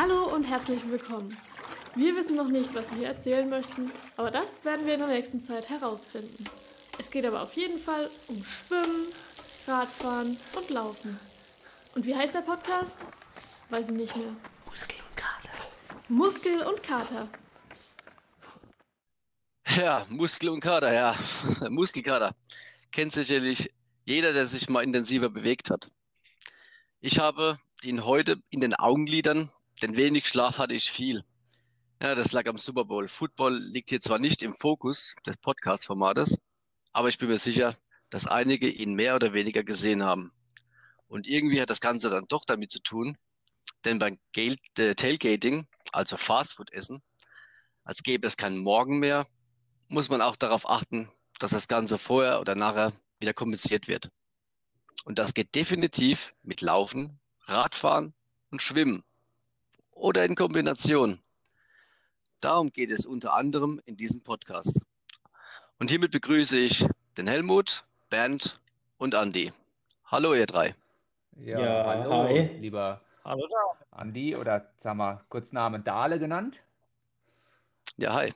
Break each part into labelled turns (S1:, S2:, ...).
S1: Hallo und herzlich willkommen. Wir wissen noch nicht, was wir erzählen möchten, aber das werden wir in der nächsten Zeit herausfinden. Es geht aber auf jeden Fall um Schwimmen, Radfahren und Laufen. Und wie heißt der Podcast? Weiß ich nicht mehr.
S2: Muskel und Kater.
S1: Muskel und Kater.
S2: Ja, Muskel und Kater, ja. Muskelkater. Kennt sicherlich jeder, der sich mal intensiver bewegt hat. Ich habe ihn heute in den Augenlidern, denn wenig Schlaf hatte ich viel. Ja, das lag am Super Bowl. Football liegt hier zwar nicht im Fokus des Podcast-Formates, aber ich bin mir sicher, dass einige ihn mehr oder weniger gesehen haben. Und irgendwie hat das Ganze dann doch damit zu tun, denn beim Gale äh, Tailgating, also Fastfood-Essen, als gäbe es keinen Morgen mehr, muss man auch darauf achten, dass das Ganze vorher oder nachher wieder kompensiert wird. Und das geht definitiv mit Laufen, Radfahren und Schwimmen oder in Kombination. Darum geht es unter anderem in diesem Podcast. Und hiermit begrüße ich den Helmut, Bernd und Andi. Hallo ihr drei.
S3: Ja, ja hallo, hi. lieber hallo da. Andi oder sagen wir kurz Namen Dahle genannt.
S2: Ja, hi.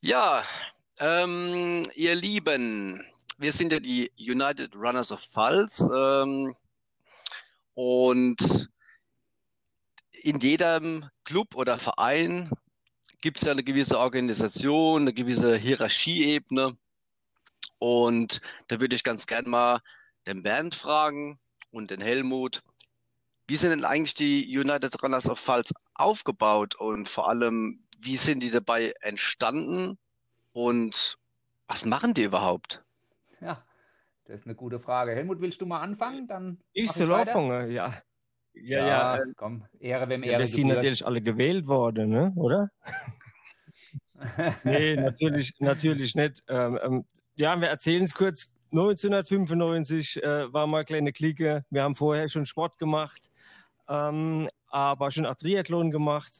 S2: Ja, ähm, ihr Lieben, wir sind ja die United Runners of Pfalz ähm, und in jedem Club oder Verein gibt es ja eine gewisse Organisation, eine gewisse Hierarchieebene und da würde ich ganz gern mal den Bernd fragen und den Helmut, wie sind denn eigentlich die United Runners of Pfalz aufgebaut und vor allem, wie sind die dabei entstanden und was machen die überhaupt?
S3: Ja, das ist eine gute Frage. Helmut, willst du mal anfangen? Dann
S4: ich soll anfangen, ja.
S3: Ja, ja, ja. Äh, komm, Ehre, wem Ehre. Ja,
S4: wir sind natürlich alle gewählt worden, ne? oder? nee, natürlich, natürlich nicht. Ähm, ähm, ja, wir erzählen es kurz. 1995 äh, war mal eine kleine Clique. Wir haben vorher schon Sport gemacht, ähm, aber schon auch Triathlon gemacht.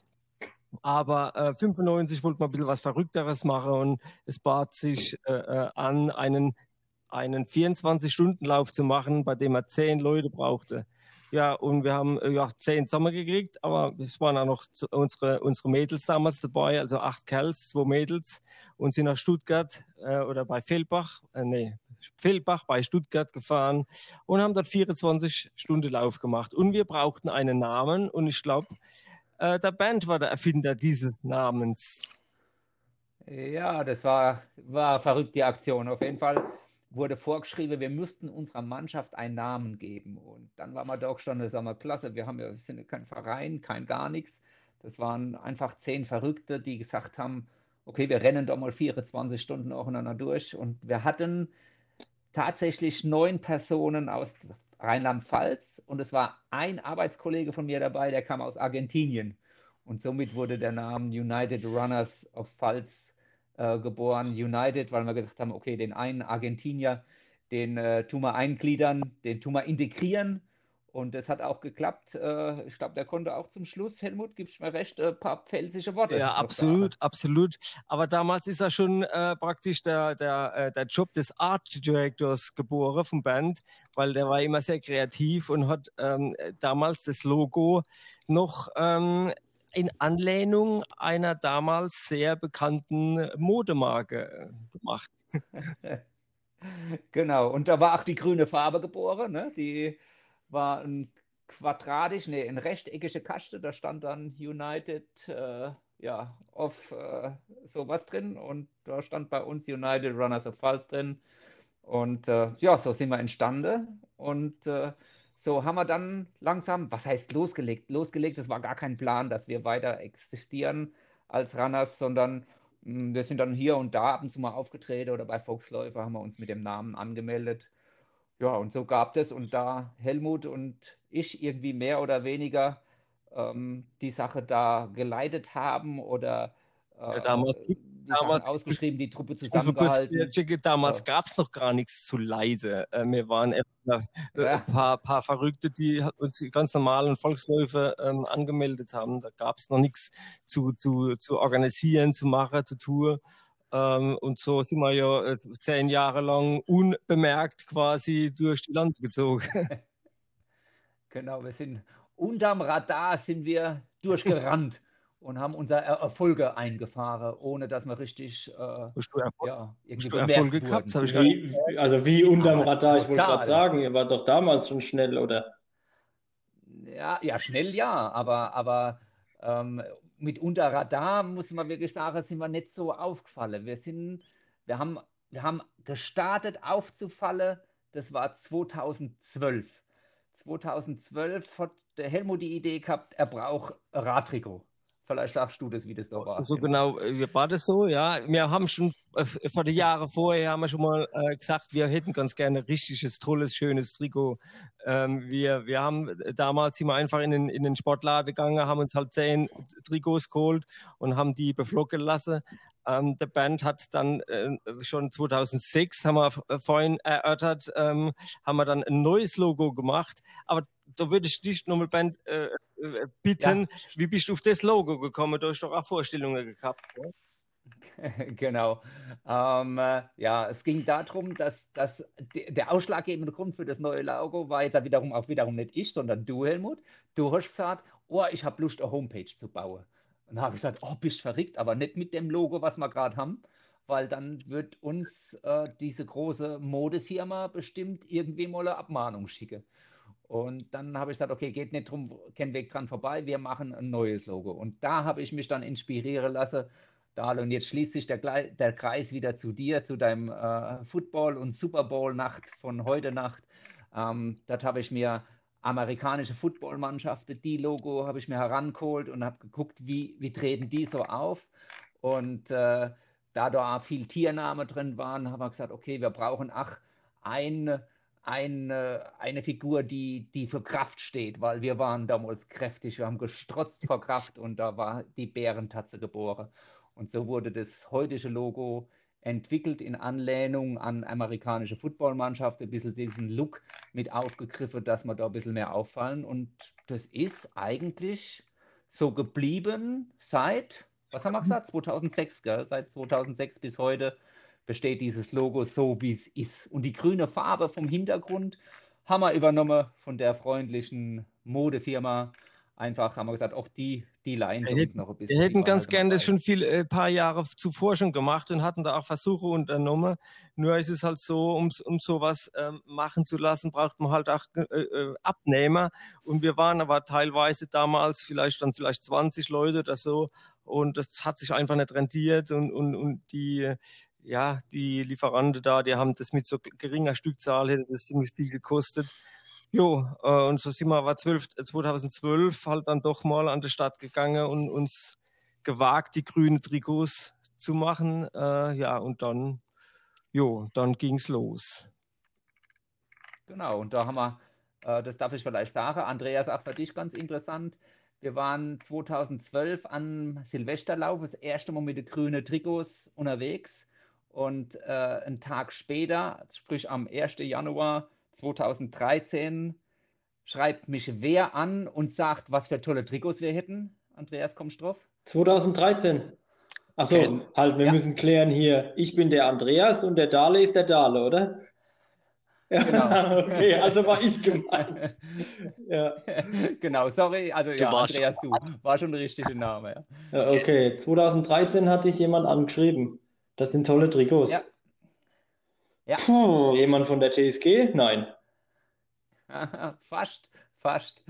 S4: Aber äh, 95 wollte man ein bisschen was Verrückteres machen und es bat sich äh, äh an, einen, einen 24-Stunden-Lauf zu machen, bei dem man zehn Leute brauchte. Ja, und wir haben äh, ja, zehn zusammengekriegt, aber es waren auch noch unsere, unsere Mädels damals dabei, also acht Kerls, zwei Mädels und sind nach Stuttgart äh, oder bei Feldbach, äh, nee, Feldbach bei Stuttgart gefahren und haben dort 24 Stunden Lauf gemacht. Und wir brauchten einen Namen und ich glaube, äh, der Band war der Erfinder dieses Namens.
S3: Ja, das war, war verrückt, die Aktion. Auf jeden Fall wurde vorgeschrieben, wir müssten unserer Mannschaft einen Namen geben. Und dann war man schon, das sagen wir, klasse, wir haben ja, wir sind ja kein Verein, kein gar nichts. Das waren einfach zehn Verrückte, die gesagt haben, okay, wir rennen doch mal 24 Stunden aufeinander durch. Und wir hatten tatsächlich neun Personen aus Rheinland-Pfalz und es war ein Arbeitskollege von mir dabei, der kam aus Argentinien. Und somit wurde der Name United Runners of Pfalz äh, geboren. United, weil wir gesagt haben, okay, den einen Argentinier, den äh, tun wir eingliedern, den tun wir integrieren und das hat auch geklappt. Äh, ich glaube, der konnte auch zum Schluss, Helmut, gibst mir recht, ein paar pfälzische Worte.
S4: Ja, absolut, absolut. Aber damals ist er schon äh, praktisch der, der, äh, der Job des Art Directors geboren vom Band, weil der war immer sehr kreativ und hat ähm, damals das Logo noch ähm, in Anlehnung einer damals sehr bekannten Modemarke gemacht.
S3: genau, und da war auch die grüne Farbe geboren, ne? die war ein quadratisch, nee, ein rechteckiger Kaste, da stand dann United, äh, ja, of äh, sowas drin und da stand bei uns United Runners of Pfalz drin und äh, ja, so sind wir entstanden und äh, so haben wir dann langsam, was heißt losgelegt? Losgelegt, das war gar kein Plan, dass wir weiter existieren als Runners, sondern mh, hm, wir sind dann hier und da ab und zu mal aufgetreten oder bei Volksläufer haben wir uns mit dem Namen angemeldet ja, und so gab es, und da Helmut und ich irgendwie mehr oder weniger ähm, die Sache da geleitet haben oder
S4: äh, ja, damals, die damals ausgeschrieben, die Truppe zusammengehalten. Kurz, damals ja. gab es noch gar nichts zu leise. Äh, wir waren äh, ja. ein paar, paar, Verrückte, die uns ganz normalen Volksläufe ähm, angemeldet haben. Da gab es noch nichts zu, zu, zu organisieren, zu machen, zu tun. Ähm, und so sind wir ja äh, zehn Jahre lang unbemerkt quasi durch die Lande gezogen.
S3: genau, wir sind unterm Radar sind wir durchgerannt und haben unsere Erfolge eingefahren, ohne dass wir richtig äh,
S4: ja, irgendwie du Erfolge gehabt.
S5: Wie, also wie unterm Radar, ich wollte gerade sagen, ihr wart doch damals schon schnell, oder?
S3: Ja, ja schnell ja, aber, aber ähm, mit unter Radar, muss man wirklich sagen, sind wir nicht so aufgefallen. Wir sind, wir haben, wir haben gestartet aufzufallen, das war 2012. 2012 hat der Helmut die Idee gehabt, er braucht Radtrikot. Vielleicht sagst du das, wie das da war.
S4: So genau, äh, war das so, ja. Wir haben schon äh, vor den Jahren vorher haben wir schon mal äh, gesagt, wir hätten ganz gerne ein richtiges, tolles, schönes Trikot. Ähm, wir, wir haben damals sind wir einfach in den, in den Sportladen gegangen, haben uns halt zehn Trikots geholt und haben die beflocken lassen. Ähm, der Band hat dann äh, schon 2006, haben wir vorhin erörtert, ähm, haben wir dann ein neues Logo gemacht. Aber da würde ich dich nochmal, Band, äh, äh, bitten, ja. wie bist du auf das Logo gekommen? Du hast doch auch Vorstellungen gehabt. Ja?
S3: Genau. Ähm, äh, ja, es ging darum, dass, dass der ausschlaggebende Grund für das neue Logo war jetzt wiederum auch wiederum nicht ich, sondern du, Helmut. Du hast gesagt, oh, ich habe Lust, eine Homepage zu bauen. Und da habe ich gesagt, oh, bist verrückt, aber nicht mit dem Logo, was wir gerade haben, weil dann wird uns äh, diese große Modefirma bestimmt irgendwie mal eine Abmahnung schicken. Und dann habe ich gesagt, okay, geht nicht drum, kein Weg dran vorbei, wir machen ein neues Logo. Und da habe ich mich dann inspirieren lassen. Dahl, und jetzt schließt sich der, der Kreis wieder zu dir, zu deinem äh, Football- und Super Bowl-Nacht von heute Nacht. Ähm, dort habe ich mir amerikanische Footballmannschaften, die Logo habe ich mir herangeholt und habe geguckt, wie, wie treten die so auf. Und äh, da da viel Tiername drin waren, haben wir gesagt, okay, wir brauchen ach ein eine, eine Figur, die, die für Kraft steht, weil wir waren damals kräftig, wir haben gestrotzt vor Kraft und da war die Bärentatze geboren. Und so wurde das heutige Logo entwickelt in Anlehnung an amerikanische Footballmannschaften, ein bisschen diesen Look mit aufgegriffen, dass wir da ein bisschen mehr auffallen. Und das ist eigentlich so geblieben seit, was haben wir gesagt, 2006, gell? seit 2006 bis heute besteht dieses Logo so, wie es ist. Und die grüne Farbe vom Hintergrund haben wir übernommen von der freundlichen Modefirma. Einfach haben wir gesagt, auch die, die leihen
S4: wir uns noch ein bisschen. Wir hätten ganz gerne das schon viel äh, paar Jahre zuvor schon gemacht und hatten da auch Versuche unternommen. Nur ist es halt so, um, um sowas ähm, machen zu lassen, braucht man halt auch äh, äh, Abnehmer. Und wir waren aber teilweise damals vielleicht dann vielleicht 20 Leute oder so. Und das hat sich einfach nicht rentiert und, und, und die ja, die Lieferanten da, die haben das mit so geringer Stückzahl, hätte das ziemlich viel gekostet. Jo, äh, und so sind wir aber 12, 2012 halt dann doch mal an die Stadt gegangen und uns gewagt, die grünen Trikots zu machen. Äh, ja, und dann, jo, dann ging's los.
S3: Genau, und da haben wir, äh, das darf ich vielleicht sagen, Andreas, auch für dich ganz interessant. Wir waren 2012 an Silvesterlauf, das erste Mal mit den grünen Trikots unterwegs. Und äh, einen Tag später, sprich am 1. Januar 2013, schreibt mich wer an und sagt, was für tolle Trikots wir hätten. Andreas, kommst du drauf?
S5: 2013. Achso, okay. halt, wir ja. müssen klären hier. Ich bin der Andreas und der Dale ist der Dale, oder? Genau. okay, also war ich gemeint.
S3: ja. Genau, sorry, also du ja, Andreas, du, war schon der richtige Name.
S5: Ja. Okay, 2013 hatte ich jemand angeschrieben. Das sind tolle Trikots. Ja. Ja. Puh, jemand von der TSG? Nein.
S3: fast, fast.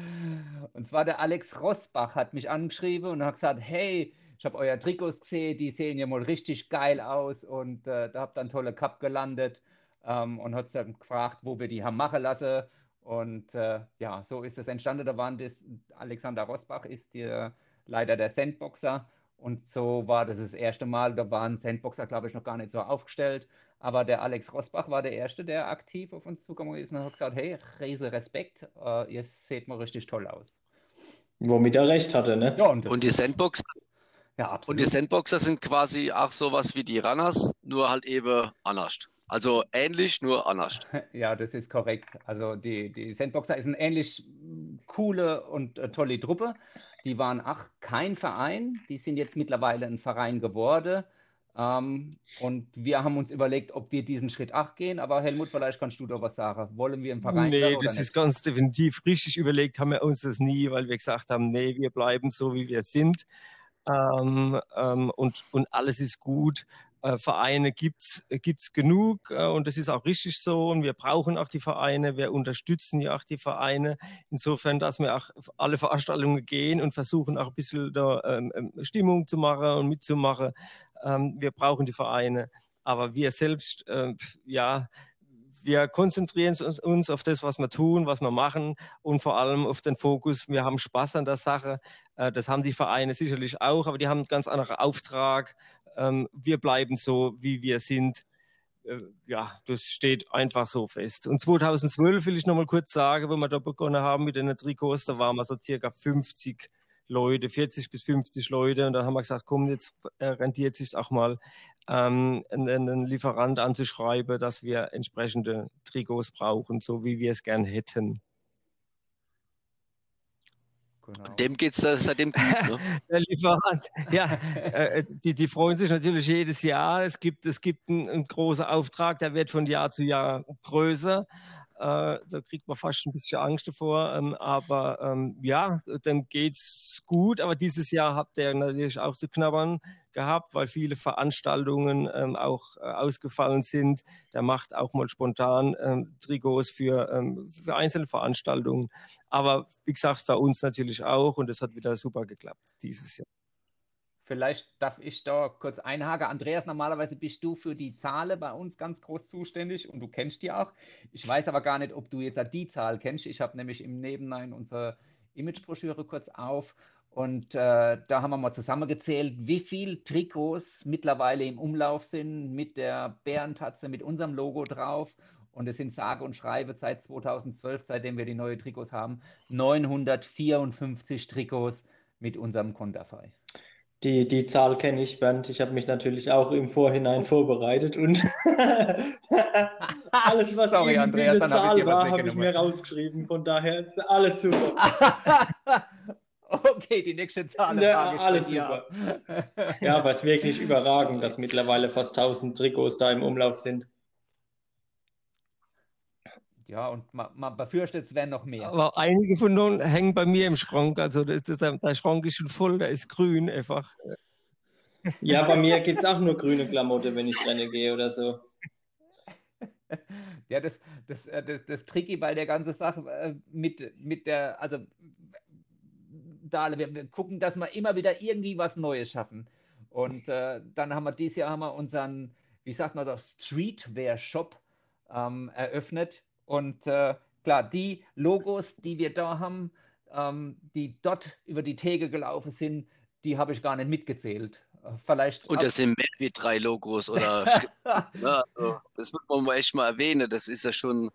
S3: Und zwar der Alex Rossbach hat mich angeschrieben und hat gesagt, hey, ich habe euer Trikots gesehen, die sehen ja mal richtig geil aus und äh, da habt dann tolle Cup gelandet ähm, und hat dann gefragt, wo wir die haben machen lassen. Und äh, ja, so ist es entstanden. Da waren das, Alexander Rossbach ist der Leiter der Sandboxer und so war das das erste Mal, da waren Sandboxer, glaube ich, noch gar nicht so aufgestellt. Aber der Alex Rosbach war der Erste, der aktiv auf uns zugekommen ist und hat gesagt, hey, riese Respekt, uh, ihr seht mal richtig toll aus.
S5: Womit er recht hatte, ne?
S2: Ja, und, und die Sandboxer, ja, absolut. Und die Sandboxer sind quasi auch sowas wie die Runners, nur halt eben anders. Also ähnlich, nur anders.
S3: Ja, das ist korrekt. Also die, die Sandboxer ist eine ähnlich coole und äh, tolle Truppe. Die waren ach kein Verein, die sind jetzt mittlerweile ein Verein geworden. Ähm, und wir haben uns überlegt, ob wir diesen Schritt 8 gehen. Aber Helmut, vielleicht kannst du doch was sagen. Wollen wir im Verein?
S4: Nee, das ist ganz definitiv richtig überlegt, haben wir uns das nie, weil wir gesagt haben, nee, wir bleiben so, wie wir sind. Ähm, ähm, und, und alles ist gut. Äh, Vereine gibt's gibt's genug äh, und das ist auch richtig so und wir brauchen auch die Vereine, wir unterstützen ja auch die Vereine insofern, dass wir auch alle Veranstaltungen gehen und versuchen auch ein bisschen da ähm, ähm Stimmung zu machen und mitzumachen. Ähm, wir brauchen die Vereine, aber wir selbst, äh, ja, wir konzentrieren uns auf das, was wir tun, was wir machen und vor allem auf den Fokus. Wir haben Spaß an der Sache. Äh, das haben die Vereine sicherlich auch, aber die haben einen ganz anderen Auftrag ähm, wir bleiben so, wie wir sind. Äh, ja, das steht einfach so fest. Und 2012 will ich noch mal kurz sagen, wo wir da begonnen haben mit den Trikots, da waren wir so circa 50 Leute, 40 bis 50 Leute. Und dann haben wir gesagt, komm, jetzt äh, rentiert sich auch mal, ähm, einen Lieferant anzuschreiben, dass wir entsprechende Trikots brauchen, so wie wir es gern hätten.
S2: Genau. Dem geht es seitdem gut. Ne?
S4: Der Lieferant, ja, äh, die, die freuen sich natürlich jedes Jahr. Es gibt, es gibt einen, einen großen Auftrag, der wird von Jahr zu Jahr größer. Äh, da kriegt man fast ein bisschen Angst davor. Ähm, aber ähm, ja, dem geht's gut. Aber dieses Jahr hat der natürlich auch zu knabbern gehabt, weil viele Veranstaltungen ähm, auch äh, ausgefallen sind. Der macht auch mal spontan ähm, Trikots für, ähm, für einzelne Veranstaltungen. Aber wie gesagt, für uns natürlich auch. Und das hat wieder super geklappt dieses Jahr.
S3: Vielleicht darf ich da kurz einhaken. Andreas, normalerweise bist du für die Zahlen bei uns ganz groß zuständig und du kennst die auch. Ich weiß aber gar nicht, ob du jetzt die Zahl kennst. Ich habe nämlich im Nebenlein unsere Imagebroschüre kurz auf und äh, da haben wir mal zusammengezählt, wie viele Trikots mittlerweile im Umlauf sind mit der Bärentatze, mit unserem Logo drauf. Und es sind sage und schreibe seit 2012, seitdem wir die neuen Trikots haben, 954 Trikots mit unserem Konterfei.
S5: Die, die Zahl kenne ich, Bernd. Ich habe mich natürlich auch im Vorhinein vorbereitet und alles, was Sorry, Andreas, eine Zahl war, habe ich mir rausgeschrieben. Von daher ist alles super.
S3: okay, die nächste Zahl.
S5: Ja, alles super. ja, aber es ist wirklich überragend, dass mittlerweile fast 1000 Trikots da im Umlauf sind.
S3: Ja, und man, man befürchtet, es werden noch mehr.
S4: Aber einige von denen hängen bei mir im Schrank. Also das, das, der Schrank ist schon voll, der ist grün einfach.
S5: Ja, bei mir gibt es auch nur grüne Klamotte, wenn ich rennen gehe oder so.
S3: Ja, das, das, äh, das, das Tricky bei der ganzen Sache äh, mit, mit der, also da, wir, wir gucken, dass wir immer wieder irgendwie was Neues schaffen. Und äh, dann haben wir dieses Jahr haben wir unseren, wie sagt man das, Streetwear-Shop ähm, eröffnet und äh, klar, die Logos, die wir da haben, ähm, die dort über die Theke gelaufen sind, die habe ich gar nicht mitgezählt. Äh, vielleicht
S2: und das sind mehr wie drei Logos oder ja, also, das muss man mal echt mal erwähnen. Das ist ja schon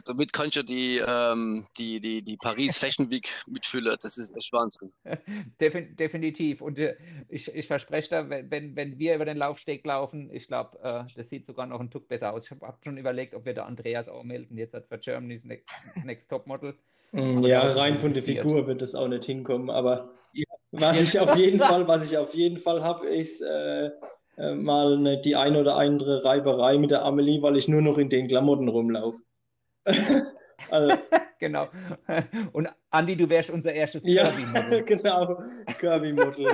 S2: damit kannst du die, ähm, die, die, die Paris Fashion Week mitfüllen. Das ist echt Wahnsinn.
S3: definitiv. Und äh, ich, ich verspreche da, wenn, wenn wir über den Laufsteg laufen, ich glaube, äh, das sieht sogar noch ein Tuck besser aus. Ich habe schon überlegt, ob wir da Andreas auch melden. Jetzt hat für Germany's Next, Next Top Model.
S5: Mm, ja, rein von der Figur wird das auch nicht hinkommen. Aber ja. was ich auf jeden Fall, was ich auf jeden Fall habe, ist äh, äh, mal die ein oder andere Reiberei mit der Amelie, weil ich nur noch in den Klamotten rumlaufe.
S3: also, genau. Und Andi, du wärst unser erstes
S5: ja, Kirby-Model. genau, Kirby-Model. Ja.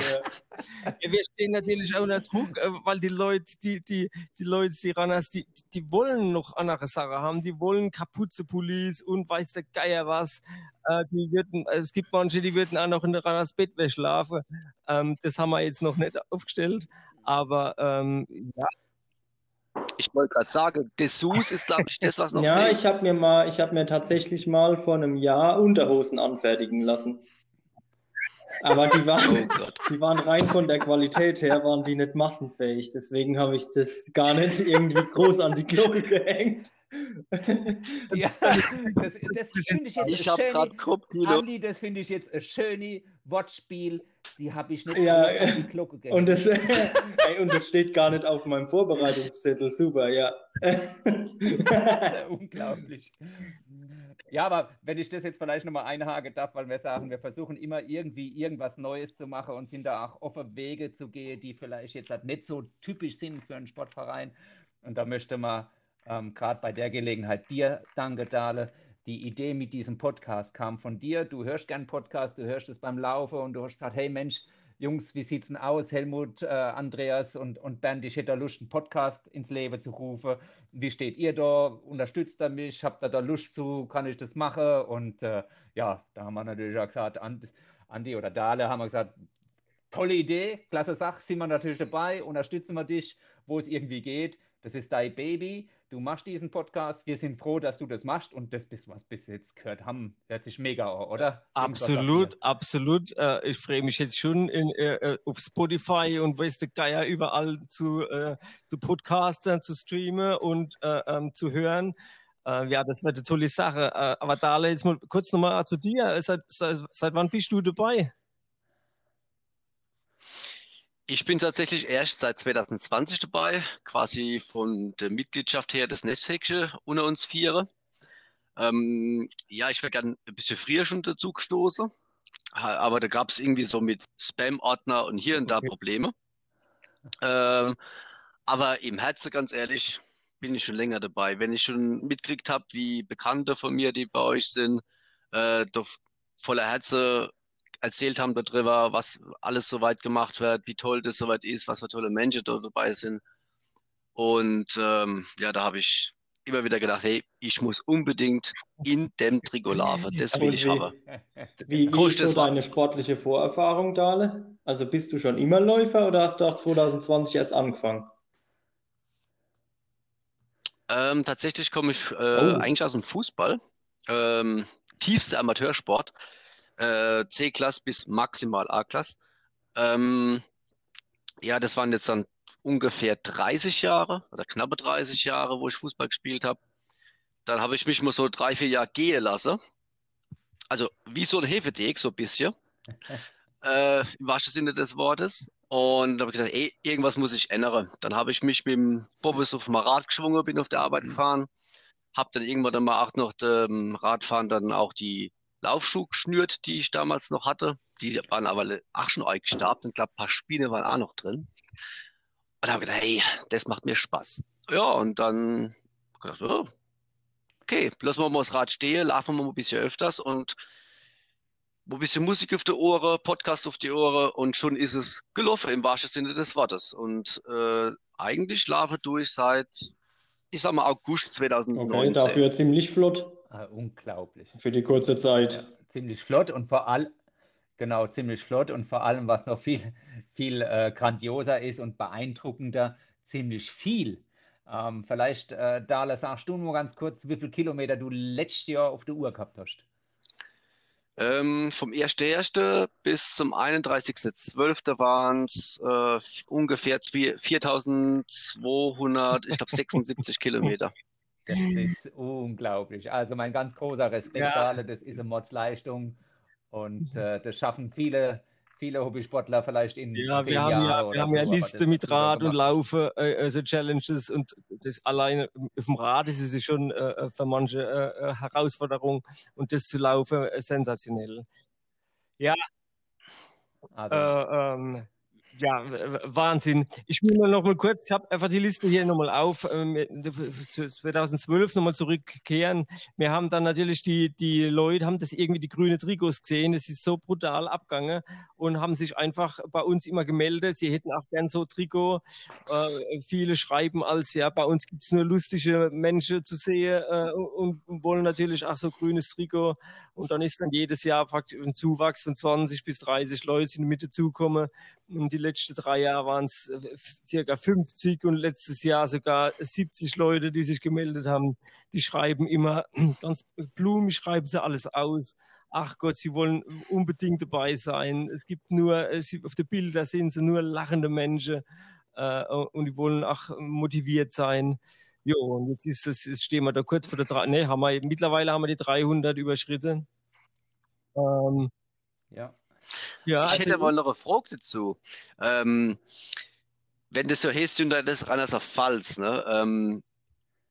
S4: ja. wir stehen natürlich auch unter Druck, äh, weil die Leute, die, die, die Leute, die Runners, die, die wollen noch andere Sachen haben. Die wollen Kapuze-Pullis und weiß der Geier was. Äh, die würden, äh, es gibt manche, die würden auch noch in der Runners Bettwäsche schlafen. Ähm, das haben wir jetzt noch nicht aufgestellt. Aber ähm, ja,
S2: ich wollte gerade sagen, Dessous ist, glaube ich, das, was noch
S5: Ja, fehlt. ich habe mir mal, ich habe mir tatsächlich mal vor einem Jahr Unterhosen anfertigen lassen. Aber die waren, oh die waren rein von der Qualität her, waren die nicht massenfähig. Deswegen habe ich das gar nicht irgendwie groß an die Glocke gehängt.
S3: ja, das, das finde ich jetzt
S2: ich habe gerade.
S3: Andi, das finde ich jetzt ein schönes Wortspiel. Die habe ich nicht
S5: ja,
S3: auf die Glocke
S5: und das, ey, und das steht gar nicht auf meinem Vorbereitungszettel. Super, ja.
S3: Unglaublich. Ja, aber wenn ich das jetzt vielleicht nochmal einhaken darf, weil wir sagen, wir versuchen immer irgendwie irgendwas Neues zu machen und sind da auch offen Wege zu gehen, die vielleicht jetzt halt nicht so typisch sind für einen Sportverein. Und da möchte man ähm, gerade bei der Gelegenheit dir, danke Dale. Die Idee mit diesem Podcast kam von dir. Du hörst gern Podcast, du hörst es beim Laufen und du hast gesagt, hey Mensch, Jungs, wie sieht's denn aus? Helmut, äh, Andreas und, und Bernd, ich hätte da Lust, einen Podcast ins Leben zu rufen. Wie steht ihr da? Unterstützt ihr mich? Habt ihr da Lust zu? Kann ich das machen? Und äh, ja, da haben wir natürlich auch gesagt, Andi oder Dale haben wir gesagt, tolle Idee, klasse Sache, sind wir natürlich dabei, unterstützen wir dich, wo es irgendwie geht. Das ist dein Baby. Du machst diesen Podcast. Wir sind froh, dass du das machst und das bist, was bis jetzt gehört haben. Hört sich mega an, oder?
S4: Absolut, absolut. Äh, ich freue mich jetzt schon in, äh, äh, auf Spotify und weiß der Geier überall zu, äh, zu podcasten, zu streamen und äh, ähm, zu hören. Äh, ja, das wird eine tolle Sache. aber Dale, jetzt mal kurz nochmal zu dir. Seit, seit, seit wann bist du dabei?
S2: Ich bin tatsächlich erst seit 2020 dabei, quasi von der Mitgliedschaft her das Netzwerk unter uns Viere. Ähm, ja, ich wäre gern ein bisschen früher schon dazu gestoßen, aber da gab es irgendwie so mit Spam-Ordner und hier und da Probleme. Ähm, aber im Herzen, ganz ehrlich, bin ich schon länger dabei. Wenn ich schon mitgekriegt habe, wie Bekannte von mir, die bei euch sind, äh, doch voller Herzen erzählt haben darüber, was alles soweit gemacht wird, wie toll das soweit ist, was für tolle Menschen dort dabei sind. Und ähm, ja, da habe ich immer wieder gedacht, hey, ich muss unbedingt in dem Trikot laufen, das will ich haben.
S5: Wie, wie ist so deine sportliche Vorerfahrung, Dale? Also bist du schon immer Läufer oder hast du auch 2020 erst angefangen?
S2: Ähm, tatsächlich komme ich äh, oh. eigentlich aus dem Fußball, ähm, tiefster Amateursport äh, C-Klasse bis maximal A-Klasse. Ähm, ja, das waren jetzt dann ungefähr 30 Jahre oder knappe 30 Jahre, wo ich Fußball gespielt habe. Dann habe ich mich mal so drei, vier Jahre gehen lassen. Also wie so ein Hefedeck, so ein bisschen. äh, Im wahrsten Sinne des Wortes. Und da habe ich gesagt, ey, irgendwas muss ich ändern. Dann habe ich mich mit dem Bobbes auf dem Rad geschwungen, bin auf der Arbeit mhm. gefahren. Habe dann irgendwann dann mal auch noch dem Radfahren dann auch die Laufschuh geschnürt, die ich damals noch hatte. Die waren aber auch schon eingestarbt und ich glaube, ein paar Spiele waren auch noch drin. Und habe ich gedacht, hey, das macht mir Spaß. Ja, und dann gedacht, oh, okay, lassen wir mal das Rad stehen, laufen wir mal ein bisschen öfters und ein bisschen Musik auf die Ohren, Podcast auf die Ohren und schon ist es gelaufen im wahrsten Sinne des Wortes. Und äh, eigentlich laufe durch seit, ich sag mal, August 2019. Okay,
S5: dafür ziemlich flott.
S3: Äh, unglaublich.
S5: Für die kurze Zeit.
S3: Ja, ziemlich flott und vor allem, genau, ziemlich flott und vor allem, was noch viel, viel äh, grandioser ist und beeindruckender, ziemlich viel. Ähm, vielleicht, äh, Dala, sagst du nur ganz kurz, wie viele Kilometer du letztes Jahr auf der Uhr gehabt hast?
S2: Ähm, vom 1.1. bis zum 31.12. waren es äh, ungefähr 4200, ich glaube 76 Kilometer.
S3: Das ist unglaublich. Also mein ganz großer Respekt, ja. alle, das ist eine Mordsleistung und äh, das schaffen viele, viele Hobbysportler vielleicht in
S4: ja, zehn wir haben Jahre ja, wir haben so, ja Liste mit Rad und Laufen, äh, also Challenges und das alleine auf dem Rad ist es schon äh, äh für manche äh, äh, Herausforderung und das zu laufen äh, sensationell. Ja. Also. ähm, ja, Wahnsinn. Ich will mal noch mal kurz, ich habe einfach die Liste hier nochmal auf, äh, 2012 nochmal zurückkehren. Wir haben dann natürlich die, die Leute haben das irgendwie die grüne Trikots gesehen. Das ist so brutal abgegangen und haben sich einfach bei uns immer gemeldet. Sie hätten auch gern so Trikot. Äh, viele schreiben als, ja, bei uns gibt's nur lustige Menschen zu sehen äh, und, und wollen natürlich auch so grünes Trikot. Und dann ist dann jedes Jahr praktisch ein Zuwachs von 20 bis 30 Leute in die Mitte zukommen. Die letzten drei Jahre waren es äh, circa 50 und letztes Jahr sogar 70 Leute, die sich gemeldet haben. Die schreiben immer ganz blumig, schreiben sie alles aus. Ach Gott, sie wollen unbedingt dabei sein. Es gibt nur, äh, auf den Bildern sind sie nur lachende Menschen äh, und die wollen auch motiviert sein. Jo, und jetzt ist es, jetzt stehen wir da kurz vor der, drei, ne, haben wir, mittlerweile haben wir die 300 überschritten.
S2: Ähm, ja. Ja. Ich also, hätte mal noch eine Frage dazu. Ähm, wenn das so heißt, das ran auf Pfalz, ne? Ähm,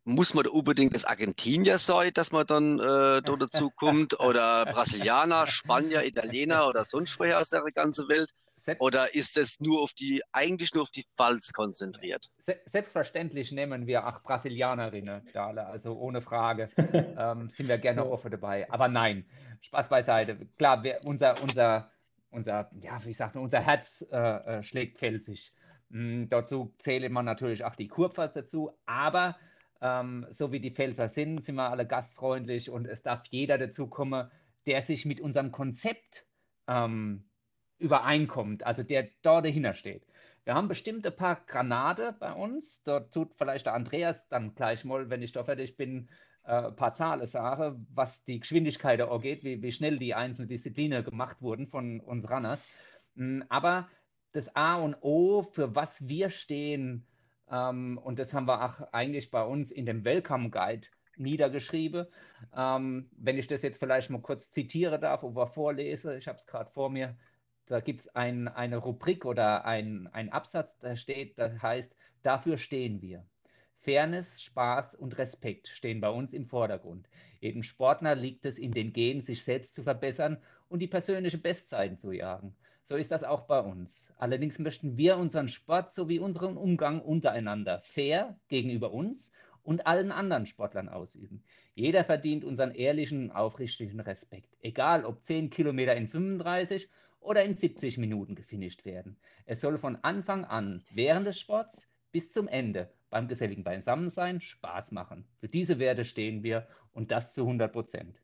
S2: muss man da unbedingt das Argentinier sein, dass man dann äh, da dazu kommt? Oder Brasilianer, Spanier, Italiener oder sonst woher aus der ganzen Welt? Oder ist es nur auf die, eigentlich nur auf die Pfalz konzentriert?
S3: Selbstverständlich nehmen wir auch Brasilianerinnen, Dale, also ohne Frage. ähm, sind wir gerne offen dabei. Aber nein, Spaß beiseite. Klar, wir, unser, unser, unser, ja, wie sagt man, unser Herz äh, äh schlägt felsig. Mhm, dazu zählt man natürlich auch die Kurpfalz dazu, aber ähm, so wie die Pfälzer sind, sind wir alle gastfreundlich und es darf jeder dazukommen, der sich mit unserem Konzept ähm, übereinkommt, also der dort dahinter steht. Wir haben bestimmte paar Granate bei uns. Dort tut vielleicht der Andreas dann gleich mal, wenn ich da fertig bin, ein äh, paar Zahlen sagen, was die Geschwindigkeit angeht, wie, wie schnell die einzelnen Disziplinen gemacht wurden von uns Runners. Hm, aber das A und O, für was wir stehen, ähm, und das haben wir auch eigentlich bei uns in dem Welcome Guide niedergeschrieben. Ähm, wenn ich das jetzt vielleicht mal kurz zitieren darf oder vorlese, ich habe es gerade vor mir, da gibt es ein, eine Rubrik oder ein, ein Absatz, da steht, da heißt, dafür stehen wir. Fairness, Spaß und Respekt stehen bei uns im Vordergrund. Jedem Sportler liegt es in den Genen, sich selbst zu verbessern und die persönliche Bestzeiten zu jagen. So ist das auch bei uns. Allerdings möchten wir unseren Sport sowie unseren Umgang untereinander fair gegenüber uns und allen anderen Sportlern ausüben. Jeder verdient unseren ehrlichen, aufrichtigen Respekt, egal ob 10 Kilometer in 35 oder in 70 Minuten gefinisht werden. Es soll von Anfang an während des Sports bis zum Ende beim geselligen Beisammensein Spaß machen. Für diese Werte stehen wir und das zu 100 Prozent.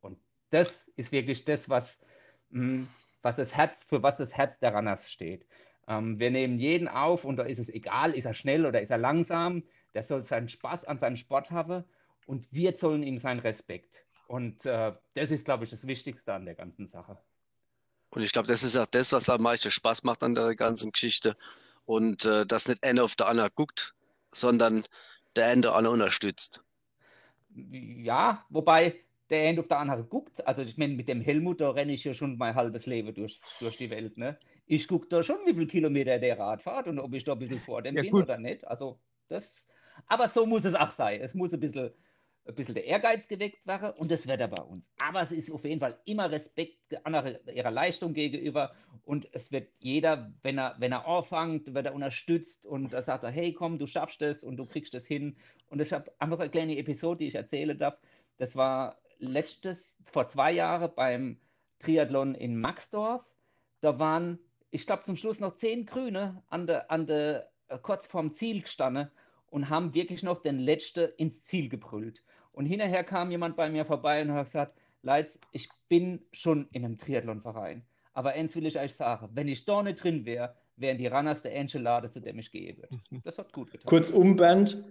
S3: Und das ist wirklich das, was mh, hm, was das Herz, für was das Herz der Runners steht. Ähm, wir nehmen jeden auf und da ist es egal, ist er schnell oder ist er langsam. Der soll seinen Spaß an seinem Sport haben und wir zollen ihm seinen Respekt. Und äh, das ist, glaube ich, das Wichtigste an der ganzen Sache.
S2: Und ich glaube, das ist auch das, was am meisten Spaß macht an der ganzen Geschichte. Und äh, dass nicht einer auf der anderen guckt, sondern der eine andere unterstützt.
S3: Ja, wobei der eine auf der andere guckt. Also ich meine, mit dem Helmut, da renne ich ja schon mein halbes Leben durch, durch die Welt. Ne? Ich gucke da schon, wie viele Kilometer der Rad fährt und ob ich da ein bisschen vor dem ja, bin gut. oder nicht. Also das, aber so muss es auch sein. Es muss ein bisschen, ein bisschen der Ehrgeiz geweckt werden und das wird er bei uns. Aber es ist auf jeden Fall immer Respekt anderer, ihrer Leistung gegenüber und es wird jeder, wenn er, wenn er anfängt, wird er unterstützt und er sagt, hey komm, du schaffst es und du kriegst es hin. Und ich habe einfach eine kleine Episode, die ich erzählen darf. Das war letztes, vor zwei Jahren beim Triathlon in Maxdorf. Da waren, ich glaube, zum Schluss noch zehn Grüne an der, an der, äh, kurz vorm Ziel gestanden und haben wirklich noch den letzten ins Ziel gebrüllt. Und hinterher kam jemand bei mir vorbei und hat gesagt, Leitz, ich bin schon in einem Triathlonverein. Aber eins will ich euch sagen, wenn ich da nicht drin wäre, wären die Runners der Enchilade, zu dem ich gehe.
S5: Das hat gut getan. Kurzum, Bernd,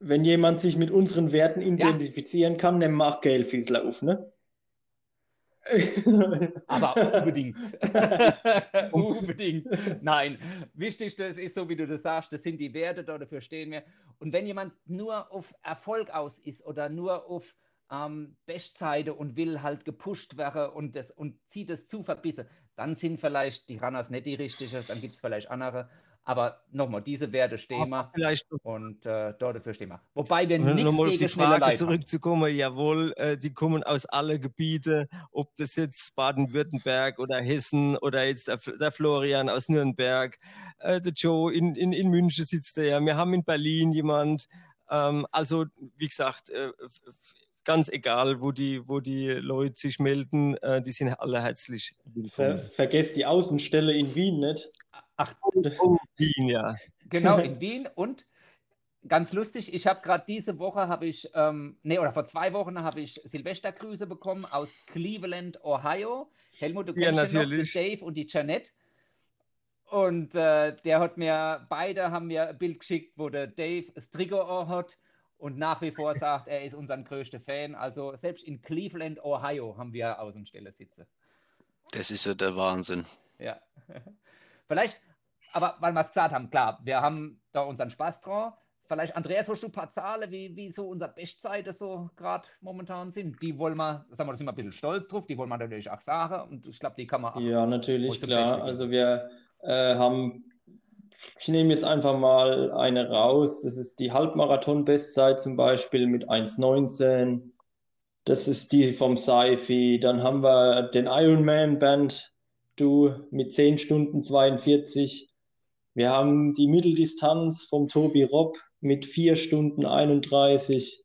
S5: wenn jemand sich mit unseren Werten identifizieren ja. kann, nehmen wir auch Gelfiesler auf, ne?
S3: Aber unbedingt. unbedingt. Nein, wichtig das ist so, wie du das sagst, das sind die Werte, dafür stehen wir. Und wenn jemand nur auf Erfolg aus ist oder nur auf ähm, Bestzeiten und will halt gepusht werden und, das, und zieht es zu verbissen, dann sind vielleicht die Runners nicht die richtigen, dann gibt es vielleicht andere. Aber nochmal, diese Werte stehen wir
S4: vielleicht
S3: und äh, dafür stehen wir. Wobei wir
S4: nichts nochmal auf die Frage zurückzukommen, jawohl, äh, die kommen aus allen Gebieten, ob das jetzt Baden-Württemberg oder Hessen oder jetzt der, der Florian aus Nürnberg, äh, der Joe in, in, in München sitzt er ja, wir haben in Berlin jemand, ähm, also wie gesagt, äh, ganz egal, wo die, wo die Leute sich melden, äh, die sind alle herzlich
S5: willkommen. Ver, vergesst die Außenstelle in Wien nicht.
S3: Ach, oh, Wien, ja. Genau, in Wien und ganz lustig, ich habe gerade diese Woche, habe ich, ähm, nee, oder vor zwei Wochen habe ich Silvestergrüße bekommen aus Cleveland, Ohio. Helmut, du kennst ja, natürlich. Noch, Dave und die Janet. Und äh, der hat mir, beide haben mir ein Bild geschickt, wo der Dave das Trikot hat und nach wie vor sagt, er ist unser größter Fan. Also selbst in Cleveland, Ohio haben wir Außenstelle sitzen.
S2: Das ist ja der Wahnsinn.
S3: Ja. Vielleicht, aber weil wir es gesagt haben, klar, wir haben da unseren Spaß dran. vielleicht, Andreas, hast du ein paar Zahlen, wie, wie so unsere Bestzeiten so gerade momentan sind? Die wollen wir, sagen wir, da sind wir ein bisschen stolz drauf, die wollen wir natürlich auch sagen und ich glaube, die kann man auch.
S5: Ja, natürlich, klar. Also wir äh, haben, ich nehme jetzt einfach mal eine raus, das ist die Halbmarathon-Bestzeit zum Beispiel mit 1,19. Das ist die vom Saifi. Dann haben wir den Ironman Band, du mit 10 Stunden 42. Wir haben die Mitteldistanz vom Tobi Robb mit 4 Stunden 31.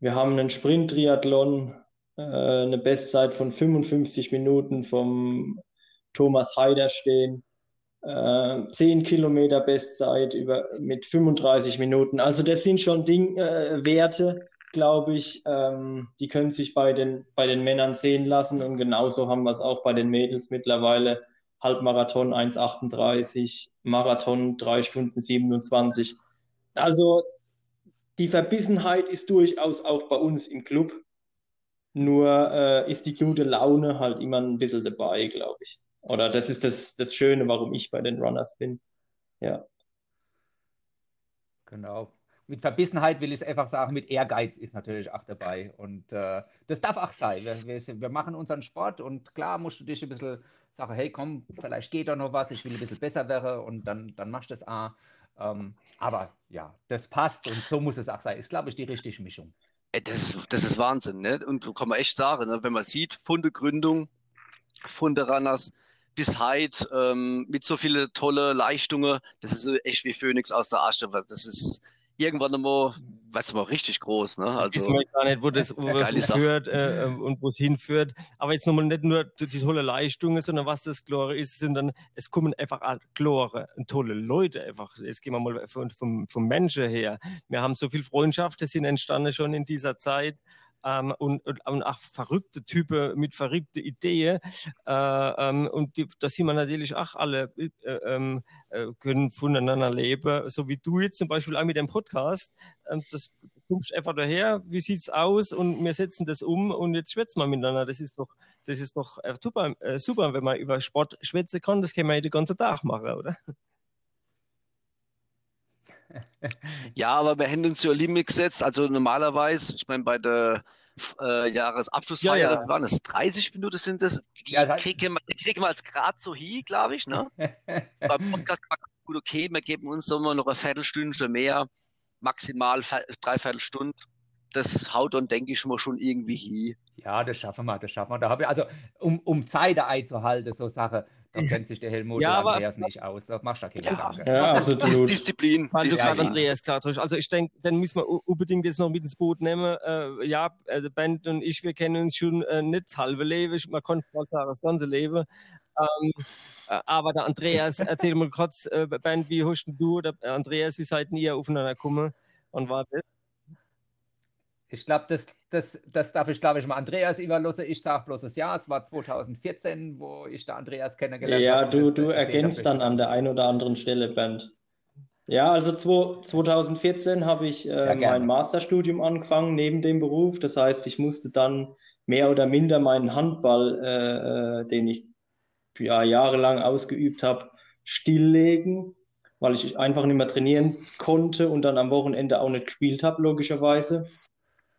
S5: Wir haben einen Sprint-Triathlon, äh, eine Bestzeit von 55 Minuten vom Thomas Heider stehen. Äh, 10 Kilometer Bestzeit über, mit 35 Minuten. Also das sind schon Ding, äh, Werte, glaube ich, ähm, die können sich bei den, bei den Männern sehen lassen und genauso haben wir es auch bei den Mädels mittlerweile. Halbmarathon 1,38, Marathon 3 Stunden 27. Also die Verbissenheit ist durchaus auch bei uns im Club. Nur äh, ist die gute Laune halt immer ein bisschen dabei, glaube ich. Oder das ist das, das Schöne, warum ich bei den Runners bin. Ja.
S3: Genau mit Verbissenheit will ich einfach sagen, mit Ehrgeiz ist natürlich auch dabei. Und äh, das darf auch sein. Wir, wir, wir, machen unseren Sport und klar musst du dich ein bisschen sagen, hey komm, vielleicht geht da noch was, ich will ein bisschen besser werden und dann, dann machst du das auch. Ähm, aber ja, das passt und so muss es auch sein. Ist, glaube ich, die richtige Mischung.
S2: Das ist, das ist Wahnsinn, ne? Und kann man echt sagen, ne? wenn man sieht, von der Gründung, von der Runners bis heute, ähm, mit so vielen tolle Leistungen, das ist echt wie Phönix aus der Asche. Das ist, irgendwann einmal, weil es mal richtig groß, ne?
S4: Also, ich weiß gar nicht, wo das, wo es hinführt äh, ähm, und wo es hinführt. Aber jetzt nochmal nicht nur die tolle Leistungen, sondern was das Glore ist, sondern es kommen einfach Glore und tolle Leute einfach. Jetzt gehen wir mal vom, vom, vom Menschen her. Wir haben so viel Freundschaft, das sind entstanden schon in dieser Zeit ähm, und, und, auch verrückte Typen mit verrückten Ideen. Äh, ähm, und die, da sind wir natürlich auch alle, äh, ähm, äh, können voneinander leben, so wie du jetzt zum Beispiel auch mit dem Podcast. Ähm, das kommst einfach daher, wie sieht's aus und wir setzen das um und jetzt schwätzen wir miteinander. Das ist doch, das ist doch äh, super, äh, super, wenn man über Sport schwätzen kann. Das können wir ja den ganzen Tag machen, oder?
S2: Ja, aber wir haben uns ja Limit gesetzt. Also normalerweise, ich meine, bei der äh, Jahresabschlussfeier ja, ja. waren es 30 Minuten sind das. Die ja, kriegen, wir, kriegen wir als gerade so hin, glaube ich. Ne? Beim Podcast war gut okay, wir geben uns immer noch eine Viertelstunde mehr, maximal dreiviertel Stunde. Das haut dann, denke ich mal, schon irgendwie hin.
S3: Ja, das schaffen wir, das schaffen wir. Da habe ich, also, um, um Zeit einzuhalten, so Sache, da kennt sich der Helmut ja, Andreas aber, nicht aus. Das machst du keine
S2: Gedanken. Ja, absolut. Disziplin.
S4: Weil das hat Andreas gesagt Also ich denke, dann müssen wir unbedingt jetzt noch mit ins Boot nehmen. Äh, ja, äh, Band und ich, wir kennen uns schon äh, nicht das halbe Leben. Man konnte mal sagen, das ganze Leben. Ähm, äh, aber der Andreas, erzähl mal kurz, äh, Band, wie hast du oder Andreas, wie seid ihr aufeinander gekommen? Und war das?
S3: Ich glaube, das, das, das darf ich, glaube ich, mal Andreas überlassen. Ich sage bloß das Jahr. Es war 2014, wo ich da Andreas kennengelernt
S5: habe. Ja, du, du ergänzt dann an der einen oder anderen Stelle, Bernd. Ja, also 2014 habe ich äh, ja, mein Masterstudium angefangen neben dem Beruf. Das heißt, ich musste dann mehr oder minder meinen Handball, äh, äh den ich ja, jahrelang ausgeübt habe, stilllegen, weil ich einfach nicht mehr trainieren konnte und dann am Wochenende auch nicht gespielt habe, logischerweise.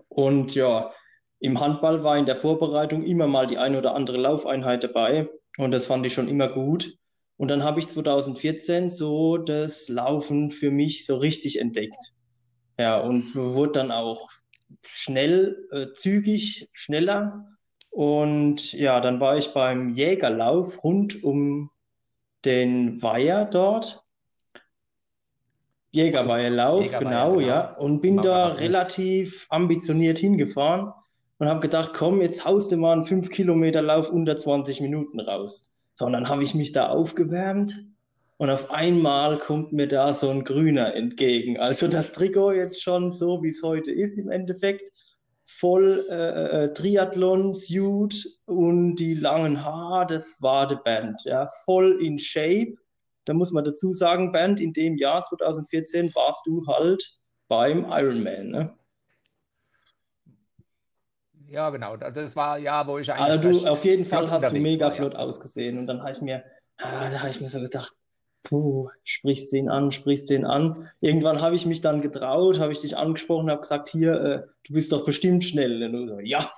S5: Und ja, im Handball war in der Vorbereitung immer mal die eine oder andere Laufeinheit dabei und das fand ich schon immer gut. Und dann habe ich 2014 so das Laufen für mich so richtig entdeckt. Ja, und wurde dann auch schnell, äh, zügig, schneller. Und ja, dann war ich beim Jägerlauf rund um den Weiher dort Jägerweiherlauf, Jägerweiher, genau, genau, ja. Und bin da relativ ambitioniert hingefahren und habe gedacht, komm, jetzt haust du mal einen 5 Kilometer Lauf unter 20 Minuten raus. So, und dann habe ich mich da aufgewärmt und auf einmal kommt mir da so ein Grüner entgegen. Also das Trikot jetzt schon so, wie es heute ist im Endeffekt. Voll äh, äh Triathlon-Suit und die langen Haare, das war die Band. Ja, voll in Shape da muss man dazu sagen, Band, in dem Jahr 2014 warst du halt beim Ironman, ne?
S3: Ja, genau. Das war ja, wo ich
S5: eigentlich. Also du, auf jeden Fall hast du mega war, flott ja. ausgesehen. Und dann habe ich mir, ah, da habe ich mir so gedacht, puh, sprichst den an, sprichst den an. Irgendwann habe ich mich dann getraut, habe ich dich angesprochen, habe gesagt, hier, äh, du bist doch bestimmt schnell. Und du so, ja.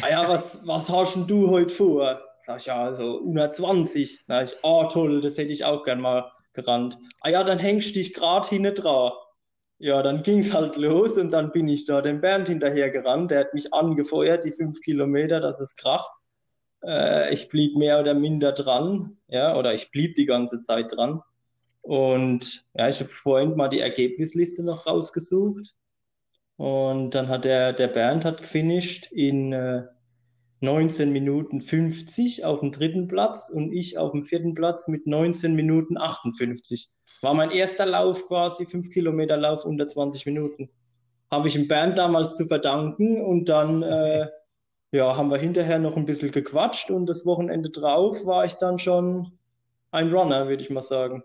S5: Ah ja, was, was hast denn du heute vor? Sag ich, ja, so 120. Da ich, oh toll, das hätte ich auch gern mal gerannt. Ah ja, dann hängst du dich gerade hinten dran. Ja, dann ging es halt los und dann bin ich da dem Bernd hinterher gerannt. Der hat mich angefeuert, die fünf Kilometer, dass es kracht. Äh, ich blieb mehr oder minder dran, ja, oder ich blieb die ganze Zeit dran. Und ja, ich habe vorhin mal die Ergebnisliste noch rausgesucht. Und dann hat der, der Bernd hat gefinisht in äh, 19 Minuten 50 auf dem dritten Platz und ich auf dem vierten Platz mit 19 Minuten 58. War mein erster Lauf quasi, 5 Kilometer Lauf unter 20 Minuten. Habe ich dem Bernd damals zu verdanken und dann äh, ja, haben wir hinterher noch ein bisschen gequatscht und das Wochenende drauf war ich dann schon ein Runner, würde ich mal sagen.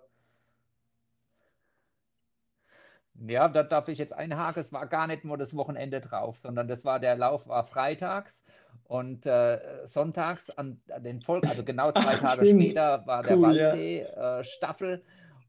S3: Ja, da darf ich jetzt einhaken. Es war gar nicht nur das Wochenende drauf, sondern das war der Lauf war freitags und äh, sonntags an, an, den Volk, also genau zwei Ach, Tage stimmt. später war der Waldsee ja. äh, Staffel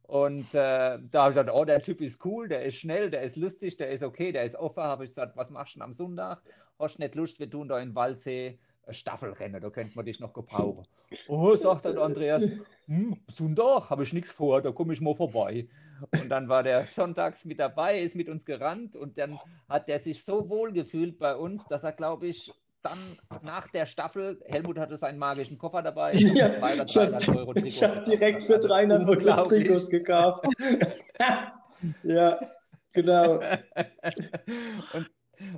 S3: und äh, da habe ich gesagt, oh, der Typ ist cool, der ist schnell, der ist lustig, der ist okay, der ist offen. Habe ich gesagt, was machst du am Sonntag? Hast nicht Lust, wir tun da in Waldsee Staffelrennen, da könnte man dich noch gebrauchen. Oh, sagt dann Andreas, hm, Sonntag habe ich nichts vor, da komme ich mal vorbei. Und dann war der sonntags mit dabei, ist mit uns gerannt und dann hat der sich so wohl gefühlt bei uns, dass er, glaube ich, dann nach der Staffel, Helmut hatte seinen magischen Koffer dabei. Ja,
S5: ich habe hab direkt für 300 also, Euro Trikots gekauft. ja, genau.
S3: und,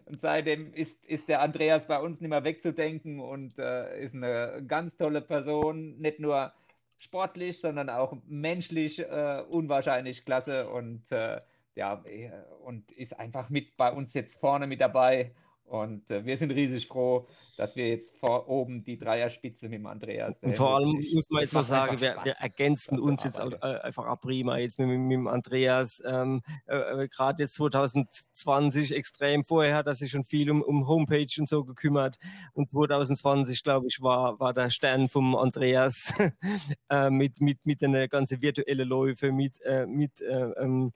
S3: und, seitdem ist, ist der Andreas bei uns nicht mehr wegzudenken und äh, ist eine ganz tolle Person, nicht nur sportlich, sondern auch menschlich äh, unwahrscheinlich klasse. Und äh, ja, äh, und ist einfach mit bei uns jetzt vorne mit dabei und äh, wir sind riesig froh, dass wir jetzt vor oben die Dreierspitze mit dem Andreas.
S4: Und vor allem muss man jetzt mal sagen, wir, wir, ergänzen uns jetzt auch, äh, einfach auch prima jetzt mit, mit, dem Andreas. Ähm, äh, äh Gerade jetzt 2020 extrem. Vorher hat er sich schon viel um, um Homepage und so gekümmert. Und 2020, glaube ich, war, war der Stern vom Andreas äh, mit, mit, mit den ganzen virtuellen Läufe, mit, äh, mit ähm,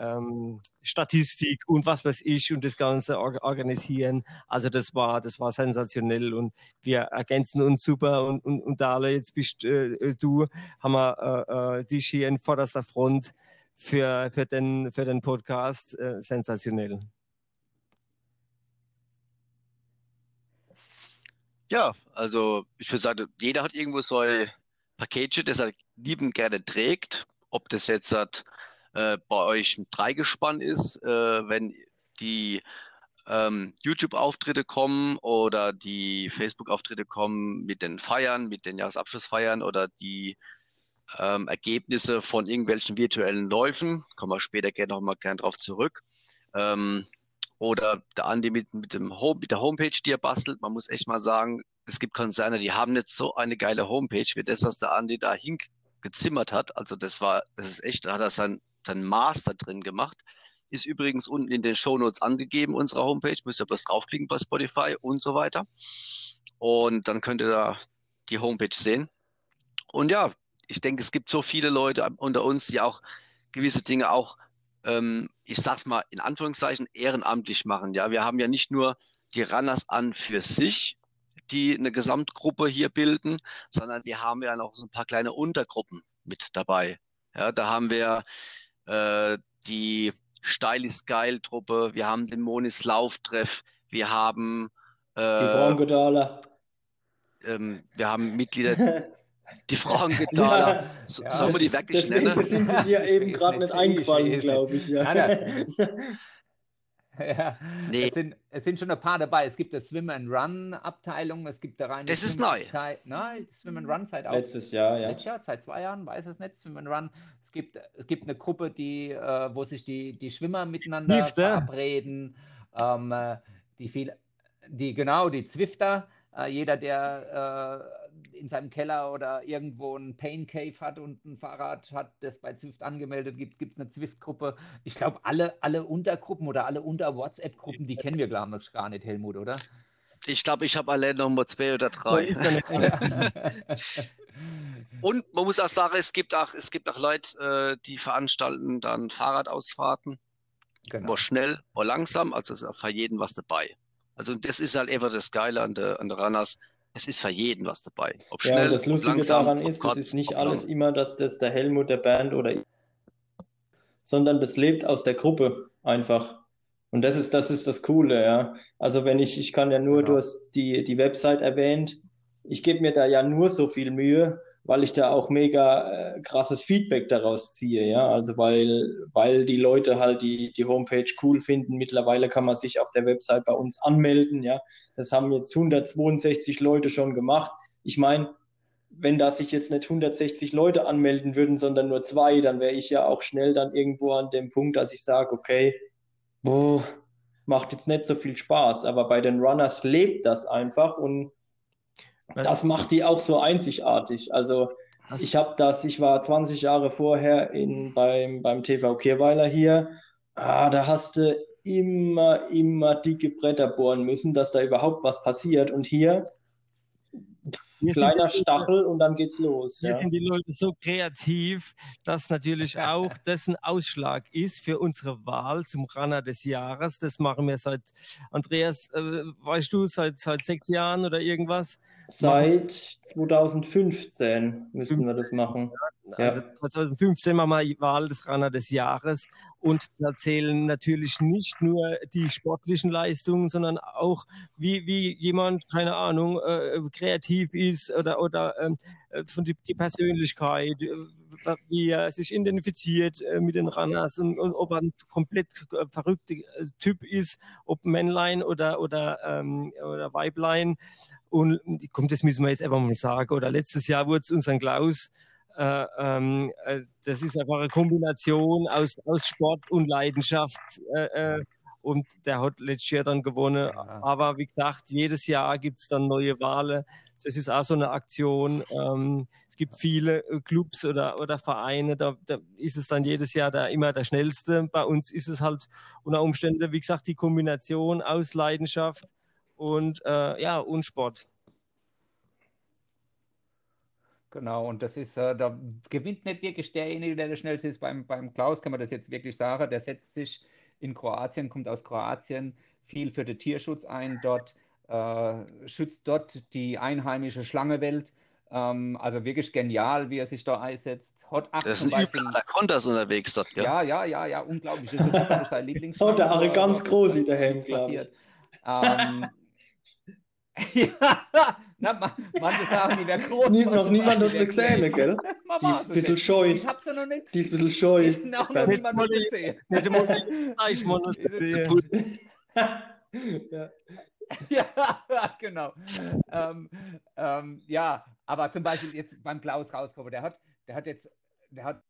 S4: ähm, Statistik und was weiß ich und das Ganze organisieren. Also das war, das war sensationell und wir ergänzen uns super und, und, und Dale, jetzt bist äh, du, haben wir äh, äh, dich hier in vorderster Front für, für, den, für den Podcast. Äh, sensationell.
S2: Ja, also ich würde sagen, jeder hat irgendwo so ein Paketchen, das er liebend gerne trägt. Ob das jetzt hat, äh, bei euch ein Dreigespann ist, äh, wenn die ähm, YouTube-Auftritte kommen oder die Facebook-Auftritte kommen mit den Feiern, mit den Jahresabschlussfeiern oder die ähm, Ergebnisse von irgendwelchen virtuellen Läufen, kommen wir später gerne noch mal gern drauf zurück. Ähm, oder der Andi mit, mit, dem Home, mit der Homepage, die er bastelt. Man muss echt mal sagen, es gibt Konzerne, die haben nicht so eine geile Homepage wie das, was der Andi da hingezimmert hat. Also das war, das ist echt, da hat er sein sein Master drin gemacht. Ist übrigens unten in den Show Notes angegeben, unsere Homepage. Müsst ihr bloß draufklicken bei Spotify und so weiter. Und dann könnt ihr da die Homepage sehen. Und ja, ich denke, es gibt so viele Leute unter uns, die auch gewisse Dinge auch, ähm, ich sag's mal in Anführungszeichen, ehrenamtlich machen. Ja, wir haben ja nicht nur die Runners an für sich, die eine Gesamtgruppe hier bilden, sondern wir haben ja noch so ein paar kleine Untergruppen mit dabei. Ja, da haben wir äh, die Steil ist geil Truppe, wir haben den Monis Lauftreff, wir haben
S5: äh, die Frauengedaler.
S2: Ähm, wir haben Mitglieder, die Frauengedaler. Ja. So, ja. Sollen wir die wirklich
S5: Deswegen nennen? sind sie dir eben gerade nicht eingefallen, glaube ich. Ja. Nein, nein.
S3: Ja, nee. es, sind, es sind schon ein paar dabei. Es gibt eine Swim and Run Abteilung, es gibt da rein.
S2: Das ist neu.
S3: Nein, Swim and Run seit
S5: auch. Letztes Jahr, ja.
S3: Letztes Jahr, seit zwei Jahren, weiß es nicht. Swim and Run. Es gibt, es gibt eine Gruppe, die, äh, wo sich die, die Schwimmer miteinander Zwifter. verabreden. Ähm, äh, die viel, die genau, die Zwifter. Äh, jeder, der äh, in seinem Keller oder irgendwo ein Pain Cave hat und ein Fahrrad hat, das bei Zwift angemeldet gibt, gibt es eine Zwift-Gruppe. Ich glaube, alle, alle Untergruppen oder alle Unter-WhatsApp-Gruppen, die kennen wir, glaube ich, gar nicht, Helmut, oder?
S2: Ich glaube, ich habe alle Nummer zwei oder drei. Und man muss auch sagen, es gibt auch, es gibt auch Leute, äh, die veranstalten dann Fahrradausfahrten. Genau. Mal schnell, mal langsam, also ist auch für jeden was dabei. Also das ist halt immer das Geile an der, an der Runners. Es ist für jeden was dabei.
S5: Ob schnell, ja, das Lustige langsam, daran ist, es ist nicht alles immer, dass das der Helmut der Band oder sondern das lebt aus der Gruppe einfach. Und das ist, das ist das Coole, ja. Also wenn ich, ich kann ja nur, genau. du hast die, die Website erwähnt, ich gebe mir da ja nur so viel Mühe, weil ich da auch mega äh, krasses Feedback daraus ziehe, ja. Also weil, weil die Leute halt die, die Homepage cool finden. Mittlerweile kann man sich auf der Website bei uns anmelden, ja. Das haben jetzt 162 Leute schon gemacht. Ich meine, wenn da sich jetzt nicht 160 Leute anmelden würden, sondern nur zwei, dann wäre ich ja auch schnell dann irgendwo an dem Punkt, dass ich sage, okay, boah, macht jetzt nicht so viel Spaß. Aber bei den Runners lebt das einfach und Das macht die auch so einzigartig. Also ich habe das, ich war 20 Jahre vorher in, beim, beim TV Kirweiler hier. Ah, da hast du immer, immer dicke Bretter bohren müssen, dass da überhaupt was passiert. Und hier hier kleiner Stachel und dann geht's los.
S4: Hier ja. sind die Leute so kreativ, dass natürlich auch das ein Ausschlag ist für unsere Wahl zum Runner des Jahres. Das machen wir seit, Andreas, äh, weißt du, seit, seit sechs Jahren oder irgendwas?
S5: Seit 2015 müssen 15. wir das machen.
S4: Also 2015 machen wir Wahl des Runner des Jahres und da zählen natürlich nicht nur die sportlichen Leistungen, sondern auch wie, wie jemand, keine Ahnung, äh, kreativ ist oder, oder ähm, äh, von die, die Persönlichkeit, äh, wie er sich identifiziert äh, mit den Runners und, und ob er ein komplett äh, verrückter Typ ist, ob Männlein oder, oder, ähm, oder Weiblein. Und kommt, das müssen wir jetzt einfach mal sagen. Oder letztes Jahr wurde es unseren Klaus äh, ähm, äh, das ist einfach eine Kombination aus, aus Sport und Leidenschaft. Äh, äh und der hat letztes Jahr dann gewonnen. Ja. Aber wie gesagt, jedes Jahr gibt es dann neue Wahlen. Das ist auch so eine Aktion. Ähm, es gibt viele äh, Clubs oder, oder Vereine, da, da ist es dann jedes Jahr da immer der schnellste. Bei uns ist es halt unter Umständen, wie gesagt, die Kombination aus Leidenschaft und äh, ja, und Sport.
S3: Genau, und das ist, äh, da gewinnt nicht wirklich derjenige, der der schnellste ist. Beim, beim Klaus kann man das jetzt wirklich sagen. Der setzt sich in Kroatien, kommt aus Kroatien, viel für den Tierschutz ein dort, äh, schützt dort die einheimische Schlangenwelt. Ähm, also wirklich genial, wie er sich da einsetzt.
S2: Hot 8 das ist ein übler Kontas unterwegs dort,
S3: ja? Ja, ja, ja, ja, unglaublich. Das ist sein
S5: Lieblings. Oh, der Harry ganz groß, der Helm, glaube ich. Ähm,
S3: ja, na, manche sagen, die wäre groß.
S5: Nie, noch niemand hat sie gesehen, gell? Die ist ein bisschen scheu.
S3: Ich hab sie noch nicht
S5: Die ist ein bisschen scheu. Ich
S3: noch niemand gesehen.
S4: Ich mal noch gesehen.
S3: ja. ja, genau. Ähm, ähm, ja, aber zum Beispiel jetzt beim Klaus rauskommen, der hat, der hat jetzt, der hat,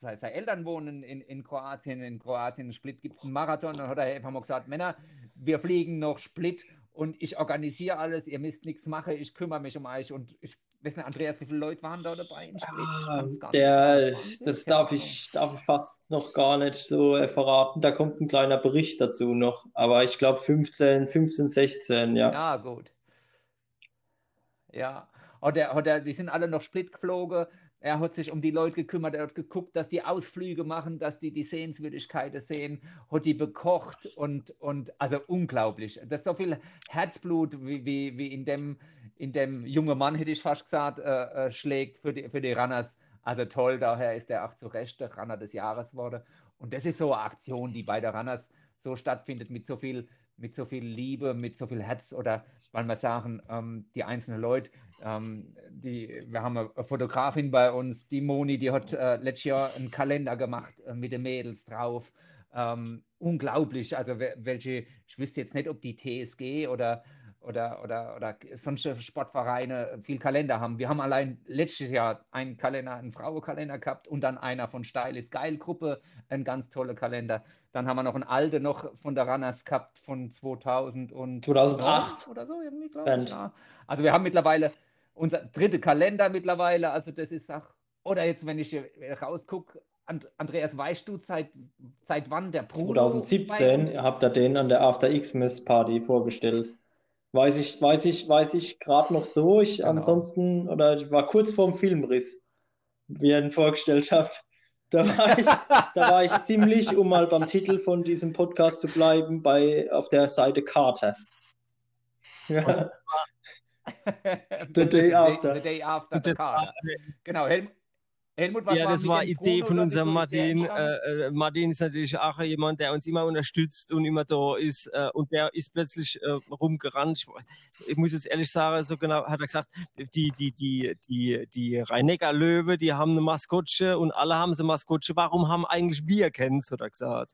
S3: seine Eltern wohnen in, in Kroatien, in Kroatien, in Split gibt es einen Marathon, dann hat er einfach mal gesagt, Männer, wir fliegen noch Split und ich organisiere alles, ihr müsst nichts machen, ich kümmere mich um euch und ich weiß nicht, Andreas, wie viele Leute waren da dabei?
S5: Ah, der, das darf ich, darf ich fast noch gar nicht so äh, verraten. Da kommt ein kleiner Bericht dazu noch, aber ich glaube 15, 15, 16, ja.
S3: Ja, gut. Ja, oder, oder die sind alle noch Split geflogen er hat sich um die Leute gekümmert, er hat geguckt, dass die Ausflüge machen, dass die die Sehenswürdigkeiten sehen, hat die bekocht und, und also unglaublich. Das ist so viel Herzblut, wie, wie, wie in, dem, in dem jungen Mann, hätte ich fast gesagt, äh, äh, schlägt für die, für die Runners. Also toll, daher ist er auch zu Recht der Runner des Jahres geworden. Und das ist so eine Aktion, die bei der Runners so stattfindet, mit so viel mit so viel Liebe, mit so viel Herz oder weil wir sagen, ähm, die einzelnen Leute, ähm, die, wir haben eine Fotografin bei uns, die Moni, die hat äh, letztes Jahr einen Kalender gemacht äh, mit den Mädels drauf. Ähm, unglaublich, also welche, ich wüsste jetzt nicht, ob die TSG oder oder, oder, oder sonst Sportvereine viel Kalender haben. Wir haben allein letztes Jahr einen Kalender, einen Frauenkalender gehabt und dann einer von Steil ist Geil Gruppe, ein ganz toller Kalender. Dann haben wir noch einen alten noch von der Runners gehabt von 2000 und
S5: 2008
S3: oder so, irgendwie, glaube ich. Ja. Also wir haben mittlerweile unser dritter Kalender mittlerweile, also das ist auch, oder jetzt, wenn ich rausgucke, Andreas, weißt du, seit, seit wann der
S5: Bruder 2017 habt ihr den an der After Xmas Party vorgestellt. Weiß ich, weiß ich, weiß ich gerade noch so. Ich genau. ansonsten, oder ich war kurz vorm Filmriss. wie ihr ihn vorgestellt habt. Da war, ich, da war ich ziemlich, um mal beim Titel von diesem Podcast zu bleiben, bei, auf der Seite Carter. Ja.
S3: the day after. The day after the Carter. Genau, Helmut.
S4: Helmut, was ja, das war Idee von unserem Martin. Äh, äh, Martin ist natürlich auch jemand, der uns immer unterstützt und immer da ist. Äh, und der ist plötzlich äh, rumgerannt. Ich, ich, muss jetzt ehrlich sagen, so genau hat er gesagt, die, die, die, die, die Rhein-Neckar-Löwe, die haben eine Maskottche und alle haben so eine Maskottche. Warum haben eigentlich wir keins, hat er gesagt.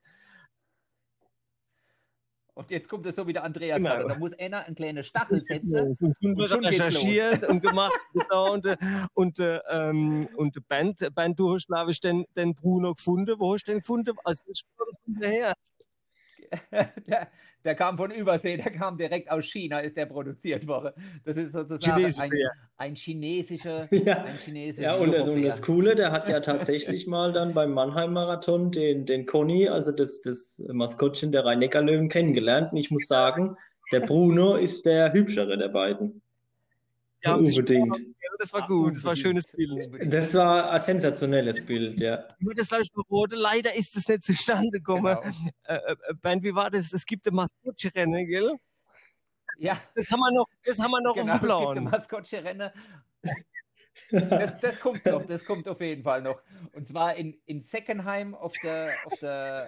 S3: Und jetzt kommt es so wie der Andreas genau. sagt, da muss einer einen kleinen Stachel setzen. Ja,
S4: und schon recherchiert und gemacht. genau, und, äh, und, äh, ähm, und Band, Band, du hast, glaube ich, den, den Bruno gefunden. Wo hast du den gefunden? Also, her?
S3: der, der kam von Übersee, der kam direkt aus China, ist der produziert worden. Das ist sozusagen ein, ein, chinesischer,
S5: ja.
S3: ein chinesischer.
S5: Ja, und, und, das Coole, der hat ja tatsächlich mal dann beim Mannheim-Marathon den, den Conny, also das, das Maskottchen der Rhein-Neckar-Löwen, kennengelernt. Und ich muss sagen, der Bruno ist der hübschere der beiden.
S4: Ja, unbedingt. Das war gut, das war ein schönes Bild.
S5: Das war ein sensationelles Bild, ja.
S4: Das wurde, leider ist das nicht zustande gekommen. Genau. Äh, äh, ben, wie war das? Es gibt ein Maskottchen-Rennen, gell?
S3: Ja.
S4: Das haben wir noch, das haben wir noch genau, auf dem Plan. Es
S3: gibt ein Maskottchen-Rennen das, das, kommt noch, das kommt auf jeden Fall noch. Und zwar in, in Seckenheim auf der, auf der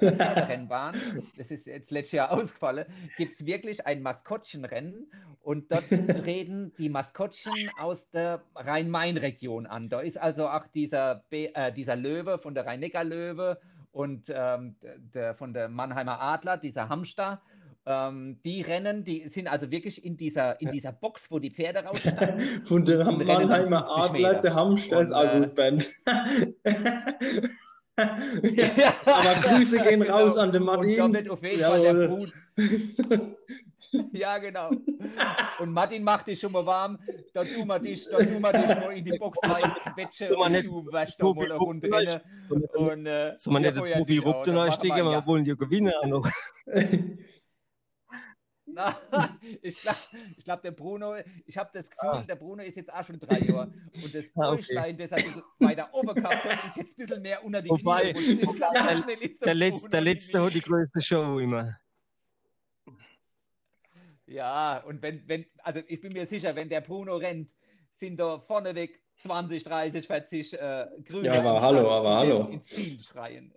S3: Rennbahn, das ist jetzt letztes Jahr ausgefallen, gibt es wirklich ein Maskottchenrennen und dort treten die Maskottchen aus der Rhein-Main-Region an. Da ist also auch dieser, äh, dieser Löwe von der Rhein-Neckar-Löwe und ähm, der, von der Mannheimer Adler, dieser Hamster ähm, die Rennen, die sind also wirklich in dieser, in dieser Box, wo die Pferde rausstanden.
S5: Von der Mannheimer Adler, der Hamster ist auch gut Band. ja, aber Grüße gehen genau. raus an den Martin. Und
S3: wird auf jeden Fall der Brut. ja, genau. Und Martin macht dich schon mal warm. Da tun wir dich, da tun wir dich mal in die Box rein, quetsche und du weißt da mal eine Runde rennen. Und,
S4: äh, so man nicht Tobi Rupp da stecken, wir wollen ja gewinnen noch.
S3: ich glaube, ich glaub, der Bruno, ich habe das Gefühl, ah. der Bruno ist jetzt auch schon drei Jahre. Und das ah, Bäuchlein, okay. das er weiter oben gehabt hat, ist jetzt ein bisschen mehr unter die
S4: Wobei, Knie. Glaub, der, der, Letz-, der letzte hat die größte Show immer.
S3: Ja, und wenn, wenn, also ich bin mir sicher, wenn der Bruno rennt, sind da vorneweg 20, 30, 40 äh, Grüne.
S5: Ja, aber hallo, aber hallo.
S3: Ins Ziel schreien.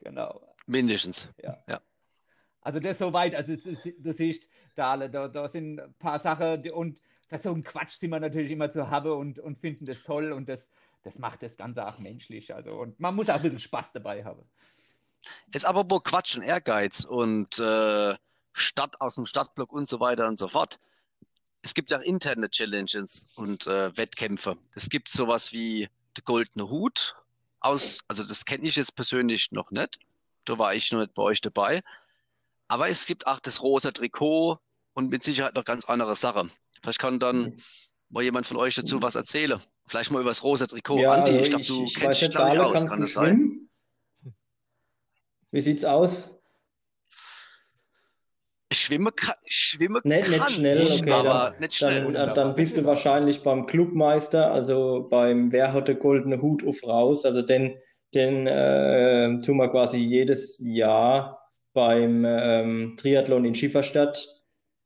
S3: genau.
S2: Mindestens.
S3: Ja. ja. Also das soweit, also du siehst, da, da, da sind ein paar Sachen und für so einen Quatsch sind wir natürlich immer zu habe und, und finden das toll und das, das macht das Ganze auch menschlich. Also und man muss auch ein bisschen Spaß dabei haben.
S2: Jetzt aber wo Quatsch und Ehrgeiz und äh, Stadt aus dem Stadtblock und so weiter und so fort. Es gibt ja interne Challenges und äh, Wettkämpfe. Es gibt sowas wie der Goldene Hut aus, also das kenne ich jetzt persönlich noch nicht. Da war ich noch nicht bei euch dabei. Aber es gibt auch das rosa Trikot und mit Sicherheit noch ganz andere Sachen. Vielleicht kann dann mhm. mal jemand von euch dazu was erzählen. Vielleicht mal über das rosa Trikot.
S5: Ja, Andi, also ich glaube, du ich kennst dich da nicht aus, kann das sein? Wie sieht's aus?
S2: Ich schwimme, ich schwimme
S5: nicht, nicht schnell,
S2: nicht,
S5: okay,
S2: aber
S5: dann,
S2: nicht schnell.
S5: Dann, dann, bist du wahrscheinlich beim Clubmeister, also beim Wer hat der goldene Hut auf raus. Also den, den äh, tun wir quasi jedes Jahr beim ähm, Triathlon in Schieferstadt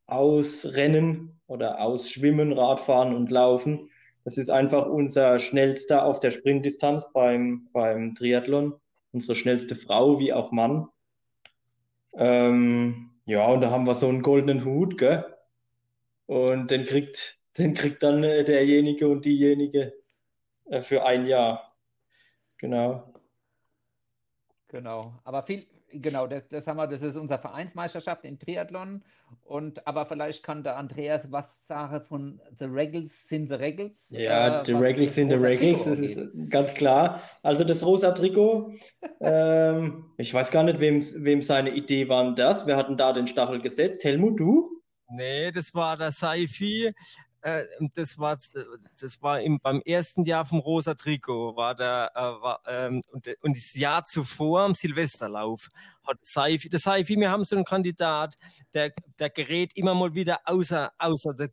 S5: ausrennen oder ausschwimmen, Radfahren und Laufen. Das ist einfach unser schnellster auf der Sprintdistanz beim, beim Triathlon. Unsere schnellste Frau wie auch Mann. Ähm, ja, und da haben wir so einen goldenen Hut, gell? Und den kriegt, den kriegt dann äh, derjenige und diejenige äh, für ein Jahr. Genau.
S3: Genau. Aber viel, genau, das, das haben wir, das ist unsere Vereinsmeisterschaft in Triathlon. Und aber vielleicht kann der Andreas was sagen von The Regals sind the Regals.
S5: Ja, äh, The Regals sind the Regals, das ist ganz klar. Also das rosa Trikot, ähm, ich weiß gar nicht, wem, wem seine Idee war das. Wir hatten da den Stachel gesetzt. Helmut, du?
S4: Nee, das war der Saifi. Äh, das war, das war im, beim ersten Jahr vom Rosa Trikot, war der, äh, war, ähm, und, und das Jahr zuvor am Silvesterlauf hat Saifi, der Saifi, wir haben so einen Kandidat, der, der gerät immer mal wieder außer, außer der,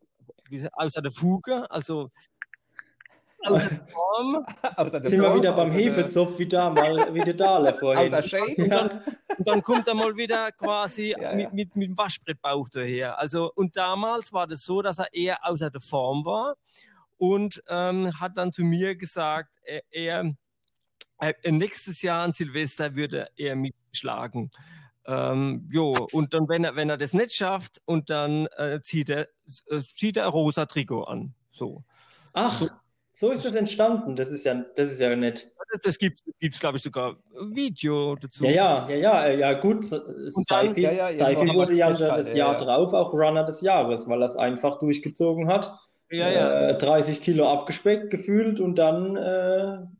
S4: außer der Fuge, also
S5: außer Sind wir wieder beim Hefezopf, wie da mal, wie der Dale vorhin.
S4: Und dann, und dann kommt er mal wieder quasi ja, ja. Mit, mit, mit dem Waschbrettbauch daher. Also, und damals war das so, dass er eher außer der Form war und ähm, hat dann zu mir gesagt, er, er äh, nächstes Jahr an Silvester würde er mich schlagen. Ähm, jo, und dann, wenn er, wenn er das nicht schafft, und dann äh, zieht er, äh, zieht er rosa Trikot an. So.
S5: Ach, so, ist das entstanden. Das ist ja, das ist ja nett.
S4: Das, gibt es, glaube ich, sogar Video dazu.
S5: Ja, ja, ja, ja, ja, gut. Seifi, ja, ja, Seifi wurde ja das Jahr ja. drauf auch Runner des Jahres, weil er es einfach durchgezogen hat ja, ja. Äh, 30 Kilo abgespeckt gefühlt und dann äh,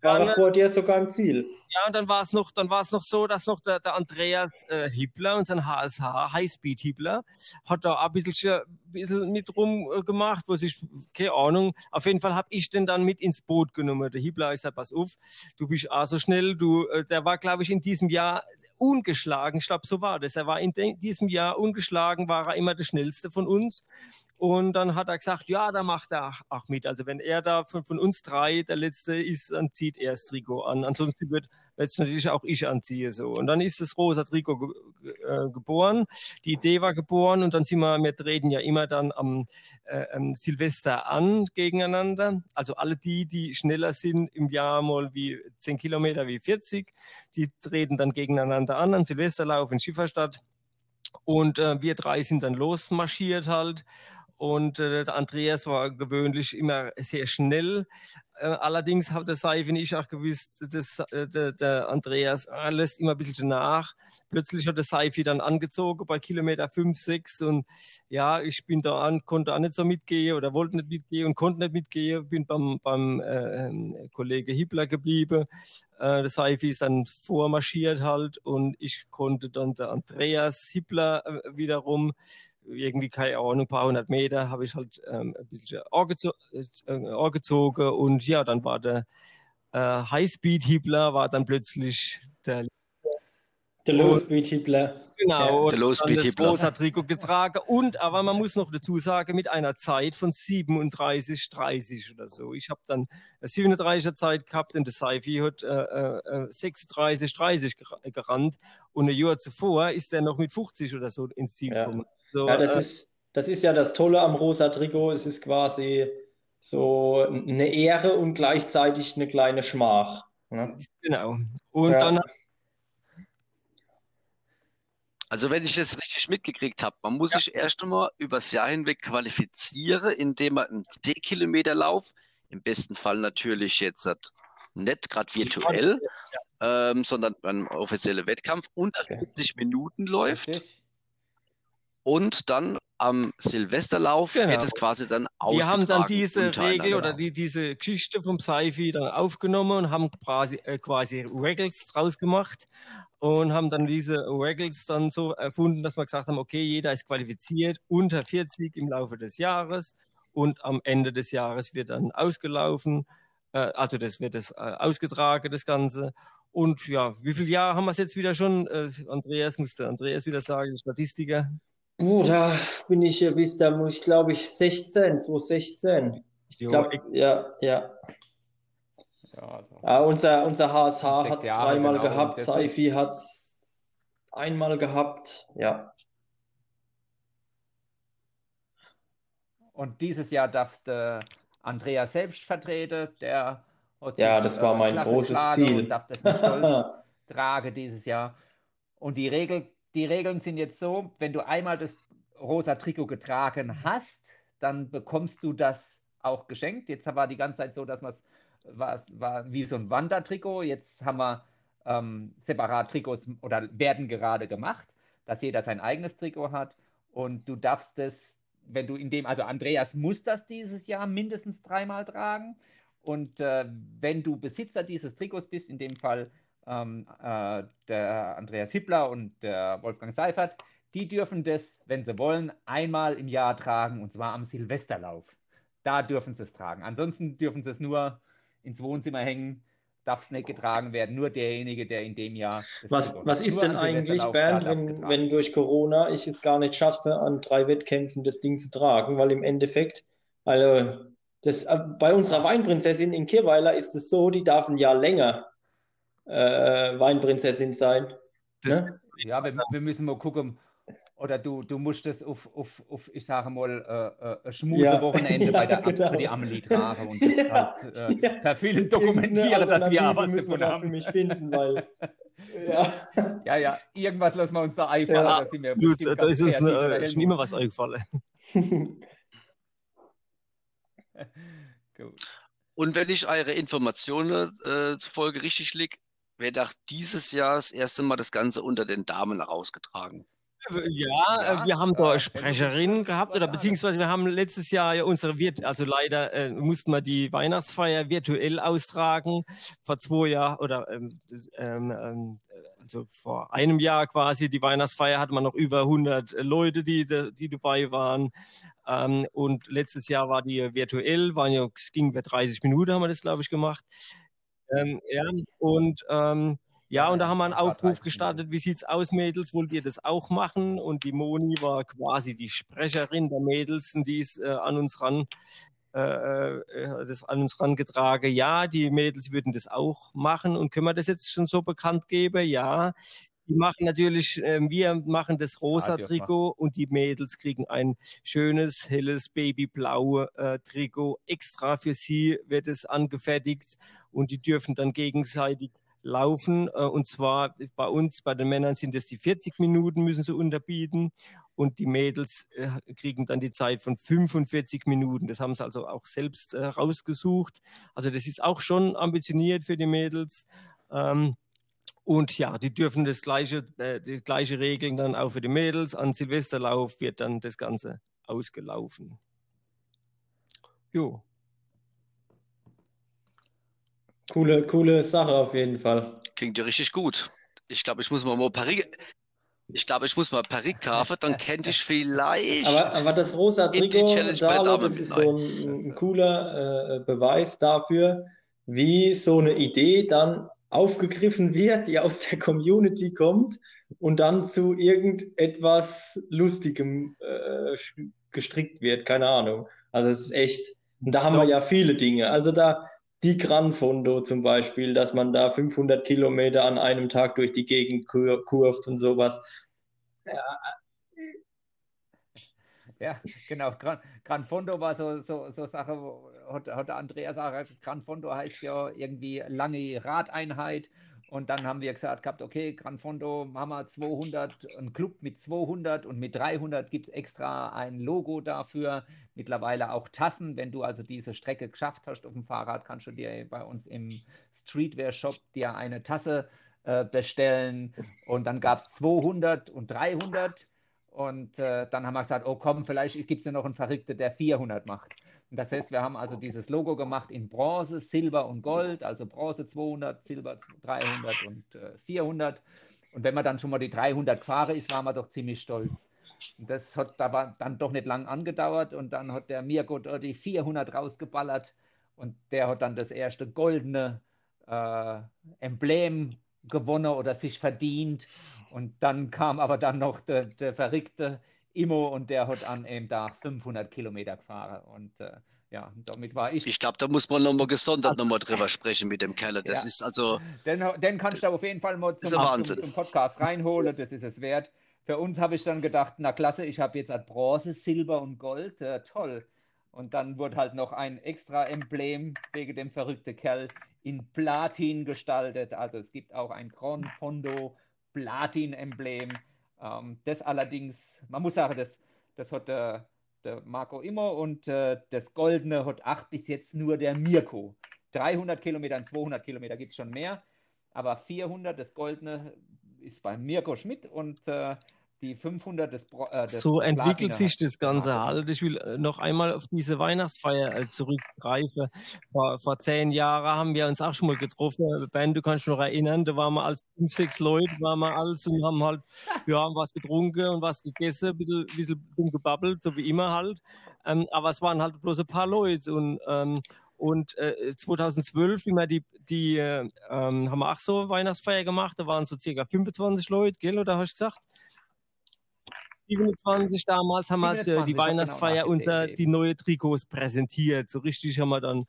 S5: war ja, er vor dir sogar im Ziel.
S4: Ja, und dann war es noch, dann war es noch so, dass noch der, der Andreas äh, Hippler, unser HSH, Highspeed Hippler, hat da ein bisschen, ein bisschen mit rum äh, gemacht, wo sich, keine Ahnung, auf jeden Fall habe ich den dann mit ins Boot genommen. Der Hippler ist ja, pass auf, du bist auch so schnell, du, äh, der war, glaube ich, in diesem Jahr ungeschlagen, ich glaube, so war das. Er war in diesem Jahr ungeschlagen, war er immer der schnellste von uns. Und dann hat er gesagt, ja, da macht er auch mit. Also wenn er da von, von uns drei der Letzte ist, dann zieht er das Trikot an. Ansonsten wird jetzt natürlich auch ich anziehe so. Und dann ist das rosa Trikot ge äh, geboren. Die Idee war geboren und dann sind wir, wir treten ja immer dann am äh, Silvester an gegeneinander. Also alle die, die schneller sind im Jahr mal wie 10 Kilometer wie 40, die treten dann gegeneinander an am Silvesterlauf in Schifferstadt. Und äh, wir drei sind dann losmarschiert halt und äh, Andreas war gewöhnlich immer sehr schnell. Äh, allerdings hat der Seife ich auch gewusst, dass äh, der, der Andreas äh, lässt immer ein bisschen nach. Plötzlich hat der Seife dann angezogen bei Kilometer 5, 6 und ja, ich bin da an, konnte auch nicht so mitgehen oder wollte nicht mitgehen und konnte nicht mitgehen. Bin beim, beim äh, Kollege Hippler geblieben. Äh, der Seife ist dann vormarschiert halt und ich konnte dann der Andreas Hippler äh, wiederum irgendwie, keine Ahnung, ein paar hundert Meter habe ich halt ähm, ein bisschen angezogen äh, und ja, dann war der äh, Highspeed-Hiebler war dann plötzlich der
S5: der Low Speed Hibbler.
S4: Genau, ja. der Low Speed Hibbler. Das rosa Trikot getragen und, aber man muss noch dazu sagen, mit einer Zeit von 37, 30 oder so. Ich habe dann 37er Zeit gehabt und der Seifi hat äh, äh, 36, 30 gerannt und ein Jahr zuvor ist er noch mit 50 oder so ins Ziel gekommen.
S5: Ja. So, ja, das, äh, ist, das ist ja das Tolle am rosa Trikot. Es ist quasi so eine Ehre und gleichzeitig eine kleine Schmach. Ne?
S4: Genau. Und ja. dann.
S2: Also wenn ich das richtig mitgekriegt habe, man muss ja. sich erst einmal übers Jahr hinweg qualifizieren, indem man einen 10-Kilometer-Lauf, im besten Fall natürlich jetzt nicht gerade virtuell, ja. ähm, sondern ein offizieller Wettkampf unter okay. 50 Minuten läuft. Richtig. Und dann am Silvesterlauf genau. wird es quasi dann ausgetragen.
S4: Wir haben dann diese Regel oder die, diese Geschichte vom Seifi dann aufgenommen und haben quasi, äh, quasi Regels draus gemacht und haben dann diese Regels dann so erfunden, dass wir gesagt haben, okay, jeder ist qualifiziert unter 40 im Laufe des Jahres und am Ende des Jahres wird dann ausgelaufen, äh, also das wird das äh, ausgetragen, das Ganze. Und ja, wie viele Jahre haben wir es jetzt wieder schon? Äh, Andreas musste Andreas wieder sagen, Statistiker.
S5: Oh, da bin ich ja bis, da muss ich glaube ich 16, 2016. Ich glaube, ja, ja. Ja, also, ja, unser, unser HSH hat es dreimal genau, gehabt, Saifi hat es einmal gehabt, ja.
S3: Und dieses Jahr darfst du Andrea selbst vertreten, der
S5: ja, das war mein großes Ziel. Und darf das mit Stolz
S3: trage dieses Jahr. Und die Regel die Regeln sind jetzt so, wenn du einmal das rosa Trikot getragen hast, dann bekommst du das auch geschenkt. Jetzt war die ganze Zeit so, dass man es war, war wie so ein Wandertrikot. Jetzt haben wir ähm, separat Trikots oder werden gerade gemacht, dass jeder sein eigenes Trikot hat. Und du darfst es, wenn du in dem, also Andreas muss das dieses Jahr mindestens dreimal tragen. Und äh, wenn du Besitzer dieses Trikots bist, in dem Fall ähm, äh, der Andreas Hippler und der Wolfgang Seifert, die dürfen das, wenn sie wollen, einmal im Jahr tragen und zwar am Silvesterlauf. Da dürfen sie es tragen. Ansonsten dürfen sie es nur ins Wohnzimmer hängen, darf es nicht getragen werden, nur derjenige, der in dem Jahr.
S5: Was, was ist denn eigentlich, Bernd, wenn, wenn durch Corona ich es gar nicht schaffe, an drei Wettkämpfen das Ding zu tragen, weil im Endeffekt, also das, äh, bei unserer Weinprinzessin in Kirweiler ist es so, die darf ein Jahr länger äh, Weinprinzessin sein.
S3: Ne? Ja, wir, wir, müssen mal gucken. Oder du, du musst das auf, auf, auf ich sage mal, äh, äh, Schmusewochenende ja, bei der genau. für die Amelie tragen und das halt, äh, ja. per Film dokumentieren, dass wir
S5: aber müssen wir haben. für mich finden, weil
S3: ja. ja, ja, irgendwas lassen wir uns da einfallen.
S4: Ja, da, gut, da ist uns äh, schon immer was eingefallen.
S2: Und wenn ich eure Informationen äh, zufolge richtig liege, wird auch dieses Jahr das erste Mal das Ganze unter den Damen herausgetragen.
S4: Ja, ja, äh, wir haben da Sprecherinnen gehabt oder beziehungsweise wir haben letztes Jahr ja unsere, Virt also leider äh, mussten wir die Weihnachtsfeier virtuell austragen. Vor zwei Jahren oder ähm, ähm, ähm, also vor einem Jahr quasi die Weihnachtsfeier hatte man noch über 100 Leute, die, die dabei waren. Ähm, und letztes Jahr war die virtuell, waren ja, es ging über 30 Minuten haben wir das glaube ich gemacht. Ähm, ja, und ähm, ja, und da haben wir einen Aufruf gestartet, wie sieht's aus, Mädels, wollt ihr das auch machen? Und die Moni war quasi die Sprecherin der Mädels und die ist äh, an uns ran, äh, äh, das an uns rangetragen. Ja, die Mädels würden das auch machen und können wir das jetzt schon so bekannt geben? Ja, die machen natürlich, äh, wir machen das rosa ja, Trikot und die Mädels kriegen ein schönes, helles, babyblau äh, Trikot. Extra für sie wird es angefertigt und die dürfen dann gegenseitig laufen. Äh, und zwar bei uns, bei den Männern sind es die 40 Minuten, müssen sie unterbieten. Und die Mädels äh, kriegen dann die Zeit von 45 Minuten. Das haben sie also auch selbst äh, rausgesucht. Also das ist auch schon ambitioniert für die Mädels. Ähm, und ja, die dürfen das gleiche, äh, die gleiche Regeln dann auch für die Mädels. An Silvesterlauf wird dann das Ganze ausgelaufen. Jo.
S5: Coole, coole Sache auf jeden Fall.
S2: Klingt ja richtig gut. Ich glaube, ich muss mal mal Paris. Ich glaube, ich muss mal Paris kaufen, dann könnte ich vielleicht.
S5: Aber, aber das rosa Trikot, Dalo, das ist so ein, ein cooler äh, Beweis dafür, wie so eine Idee dann aufgegriffen wird, die aus der Community kommt und dann zu irgendetwas Lustigem äh, gestrickt wird, keine Ahnung. Also es ist echt, und da haben wir ja viele Dinge. Also da die Gran Fondo zum Beispiel, dass man da 500 Kilometer an einem Tag durch die Gegend kur kurft und sowas. Ja,
S3: ja, genau. Gran, Gran Fondo war so, so, so Sache, hat, hat Andreas auch Gran Fondo heißt ja irgendwie lange Radeinheit. Und dann haben wir gesagt gehabt, okay, Gran Fondo haben wir 200, ein Club mit 200 und mit 300 gibt es extra ein Logo dafür. Mittlerweile auch Tassen. Wenn du also diese Strecke geschafft hast auf dem Fahrrad, kannst du dir bei uns im Streetwear-Shop dir eine Tasse äh, bestellen. Und dann gab es 200 und 300. Und äh, dann haben wir gesagt, oh komm, vielleicht gibt es ja noch einen Verrückten, der 400 macht. Das heißt, wir haben also dieses Logo gemacht in Bronze, Silber und Gold, also Bronze 200, Silber 300 und äh, 400. Und wenn man dann schon mal die 300 gefahren ist, waren wir doch ziemlich stolz. Und das hat aber dann doch nicht lang angedauert und dann hat der Mirko die 400 rausgeballert und der hat dann das erste goldene äh, Emblem gewonnen oder sich verdient. Und dann kam aber dann noch der, der verrückte Immo und der hat an einem Tag 500 Kilometer gefahren. Und äh, ja, damit war ich.
S2: Ich glaube, da muss man nochmal gesondert nochmal drüber sprechen mit dem Keller. Das ja. ist also.
S3: Den, den kannst du auf jeden Fall mal zum, zum, zum, Podcast reinholen. Das ist es wert. Für uns habe ich dann gedacht, na klasse, ich habe jetzt halt Bronze, Silber und Gold. Äh, toll. Und dann wurde halt noch ein extra Emblem wegen dem verrückten Kerl in Platin gestaltet. Also es gibt auch ein Grand Fondo Platin-Emblem. Ähm, das allerdings, man muss sagen, das, das hat der, der Marco immer und äh, das Goldene hat acht bis jetzt nur der Mirko. 300 Kilometer und 200 Kilometer gibt es schon mehr, aber 400, das Goldene, ist bei Mirko Schmidt und äh, die 500 des,
S4: äh, des So entwickelt sich das Ganze halt. Ich will äh, noch einmal auf diese Weihnachtsfeier äh, zurückgreifen. Vor, vor zehn Jahren haben wir uns auch schon mal getroffen. Ben, du kannst dich noch erinnern, da waren wir als fünf, sechs Leute, waren wir alles und haben halt, ja, was getrunken und was gegessen, ein bisschen, ein bisschen gebabbelt, so wie immer halt. Ähm, aber es waren halt bloß ein paar Leute und, ähm, und äh, 2012, wie wir die, die äh, ähm, haben wir auch so Weihnachtsfeier gemacht, da waren so circa 25 Leute, gell, oder hast du gesagt? 27 damals haben 27, wir halt, äh, die Weihnachtsfeier genau unser, die neue Trikots präsentiert. So richtig haben wir dann,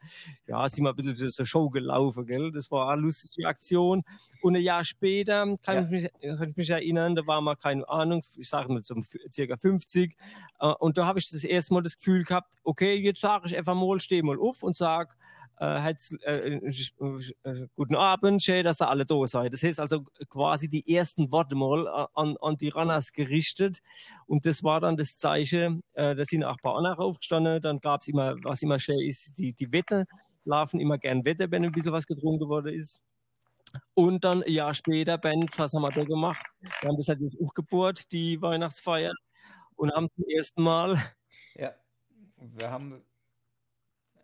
S4: ja, sind wir ein bisschen so Show gelaufen, gell? Das war eine lustige Aktion. Und ein Jahr später kann, ja. ich, mich, kann ich mich erinnern, da war mal keine Ahnung, ich sage mal so circa 50. Äh, und da habe ich das erste Mal das Gefühl gehabt, okay, jetzt sage ich einfach mal, steh mal auf und sag, äh, äh, äh, guten Abend, schön, dass ihr alle da seid. Das heißt also quasi die ersten Worte mal äh, an, an die Runners gerichtet und das war dann das Zeichen, äh, da sind auch ein paar andere aufgestanden, dann gab's immer, was immer schön ist, die, die Wette, laufen immer gern Wette, wenn ein bisschen was getrunken worden ist. Und dann ein Jahr später, Band, was haben wir da gemacht? Wir haben das halt auch gebohrt, die Weihnachtsfeier, und haben zum ersten Mal.
S3: Ja, wir haben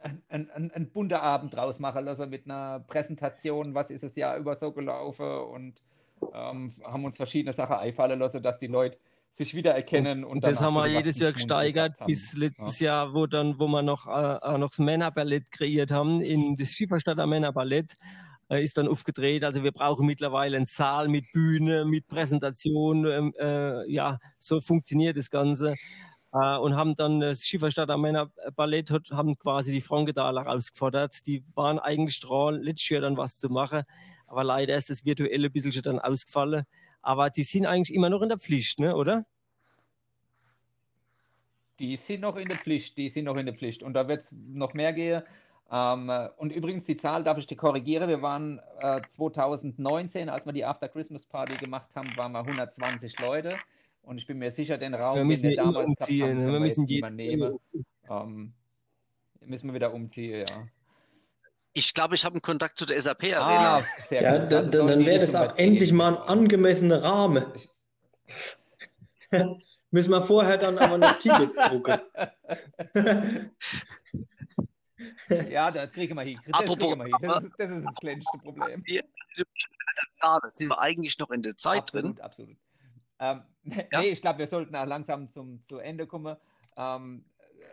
S3: ein, ein, ein bunter Abend draus machen lassen mit einer Präsentation, was ist das Jahr über so gelaufen und ähm, haben uns verschiedene Sachen einfallen lassen, dass die Leute sich wiedererkennen. Und,
S4: und das haben wir jedes Jahr gesteigert, bis letztes ja. Jahr, wo dann, wo wir noch, äh, noch das Männerballett kreiert haben, in das Schieferstadter Männerballett äh, ist dann aufgedreht. Also wir brauchen mittlerweile einen Saal mit Bühne, mit Präsentation. Ähm, äh, ja, so funktioniert das Ganze äh, und haben dann das Schieferstadter Männer Ballett haben quasi die Frankedaler herausgefordert. Die waren eigentlich dran, letztes Jahr dann was zu machen, aber leider ist das virtuelle ein bisschen dann ausgefallen. Aber die sind eigentlich immer noch in der Pflicht, ne, oder?
S3: Die sind noch in der Pflicht, die sind noch in der Pflicht. Und da wird es noch mehr gehen. Ähm, und übrigens, die Zahl darf ich dir korrigieren. Wir waren äh, 2019, als wir die After Christmas Party gemacht haben, waren wir 120 Leute. Und ich bin mir sicher, den Raum, wir
S4: müssen
S3: den wir
S4: damals umziehen. Haben, wir, wir müssen die
S3: nehmen. Ähm, müssen wir wieder umziehen, ja.
S2: Ich glaube, ich habe einen Kontakt zu der SAP-Arena.
S5: Ah, sehr ja, gut. Also dann, dann wäre das auch endlich mal ein angemessener Rahmen. Müssen wir vorher dann aber noch Tickets drucken.
S3: ja, das kriegen wir hin. Das, Apropos, wir hin. Das, ist, das, ist, das kleinste Problem.
S2: Da sind wir eigentlich noch in der Zeit
S3: absolut,
S2: drin.
S3: Absolut, absolut. Ähm, ja. Nee, ich glaube, wir sollten auch langsam zum zu Ende kommen. Ähm,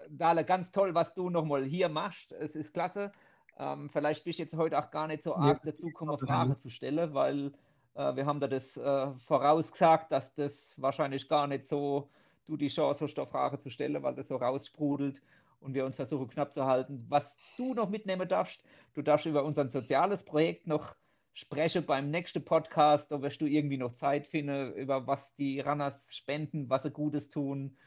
S3: Dale, ganz toll, was du nochmal hier machst. Es ist klasse. Ähm, vielleicht bist du jetzt heute auch gar nicht so arg dazu gekommen, Fragen zu stellen, weil äh, wir haben da das äh, vorausgesagt, dass das wahrscheinlich gar nicht so, du die Chance hast, da Fragen zu stellen, weil das so raussprudelt und wir uns versuchen knapp zu halten. Was du noch mitnehmen darfst, du darfst über unser soziales Projekt noch spreche beim nächsten Podcast, da wirst du irgendwie noch Zeit finden, über was die Runners spenden, was sie Gutes tun.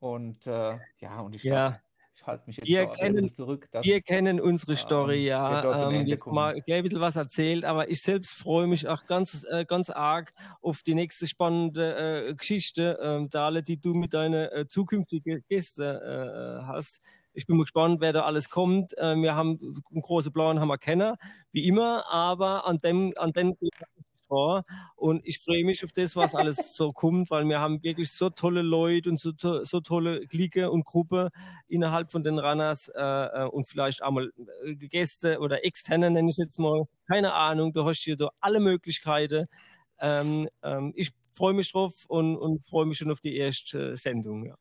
S3: Und äh, ja, und ich,
S4: ja.
S3: ich halte mich jetzt
S4: wir kennen, zurück. Wir kennen unsere ähm, Story, ja. Ähm, jetzt mal gleich ein bisschen was erzählt, aber ich selbst freue mich auch ganz, äh, ganz arg auf die nächste spannende äh, Geschichte, äh, Dale, die du mit deinen äh, zukünftigen Gästen äh, hast. Ich bin mal gespannt, wer da alles kommt. Ähm, wir haben einen großen Plan, haben wir kennen, wie immer, aber an dem, an dem vor. Und ich freue mich auf das, was alles so kommt, weil wir haben wirklich so tolle Leute und so, so tolle Clique und Gruppe innerhalb von den Runners äh, äh und vielleicht einmal äh, Gäste oder Externe, nenne ich jetzt mal. Keine Ahnung, du hast hier alle Möglichkeiten. Ähm, ähm, ich freue mich drauf und, und freue mich schon auf die erste Sendung. Ja.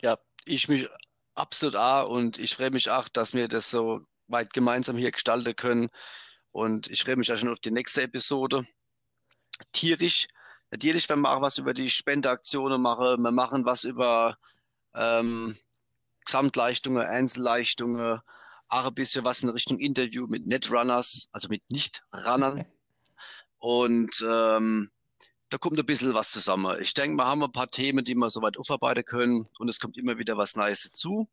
S2: Ja, ich mich absolut auch und ich freue mich auch, dass wir das so weit gemeinsam hier gestalten können. Und ich freue mich auch schon auf die nächste Episode. Tierisch, natürlich, wenn wir auch was über die Spendeaktionen machen, wir machen was über ähm, Gesamtleistungen, Einzelleistungen, auch ein bisschen was in Richtung Interview mit Netrunners, also mit Nicht-Runnern. Und ähm, da kommt ein bisschen was zusammen. Ich denke, wir haben ein paar Themen, die wir soweit aufarbeiten können und es kommt immer wieder was Neues dazu.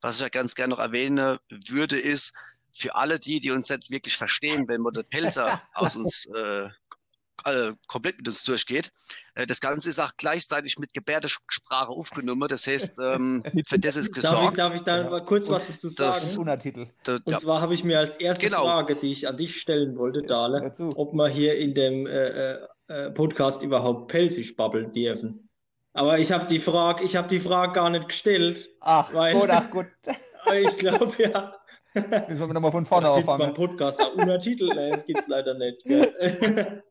S2: Was ich ja ganz gerne noch erwähnen würde, ist, für alle die, die uns nicht wirklich verstehen, wenn man der Pelzer aus uns äh, äh, komplett mit uns durchgeht. Äh, das Ganze ist auch gleichzeitig mit Gebärdensprache aufgenommen. Das heißt, ähm, für das ist gesorgt.
S5: Darf ich, darf ich da mal kurz was dazu sagen? Das,
S3: Untertitel.
S5: Das, Und ja. zwar habe ich mir als erste genau. Frage, die ich an dich stellen wollte, Dale, ob wir hier in dem äh, äh Podcast überhaupt pelzig babbeln dürfen. Aber ich habe die Frage, ich habe die Frage gar nicht gestellt.
S3: Ach, weil, gut, ach gut.
S5: ich glaube ja.
S3: Müssen wir nochmal von vorne auffangen.
S5: beim Podcast auch Untertitel? Nein, das gibt es leider nicht. Gell?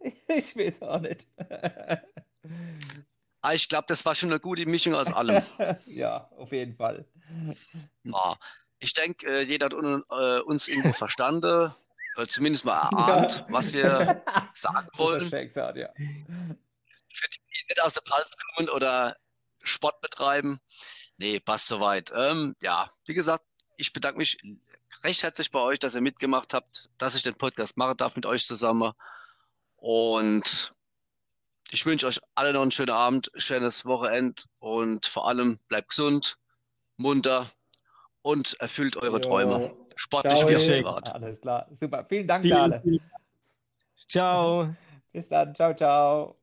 S3: ich weiß auch nicht.
S2: Ah, ich glaube, das war schon eine gute Mischung aus allem.
S3: ja, auf jeden Fall.
S2: Ja, ich denke, äh, jeder hat äh, uns irgendwo verstanden. Oder zumindest mal erahnt, was wir sagen wollen.
S3: Gesagt, ja.
S2: Für die, die nicht aus der Pals kommen oder Sport betreiben. Nee, passt soweit. Ähm, ja, wie gesagt, ich bedanke mich recht herzlich bei euch, dass ihr mitgemacht habt, dass ich den Podcast machen darf mit euch zusammen. Und ich wünsche euch alle noch einen schönen Abend, schönes Wochenende und vor allem bleibt gesund, munter und erfüllt eure jo. Träume. Sportlich wie privat.
S3: Alles klar, super. Vielen Dank, Vielen, alle.
S4: Ciao.
S3: Bis dann. Ciao, ciao.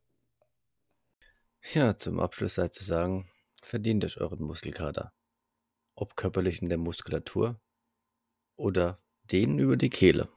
S6: Ja, zum Abschluss sei zu sagen, verdient euch euren Muskelkater. Ob körperlich in der Muskulatur oder den über die Kehle.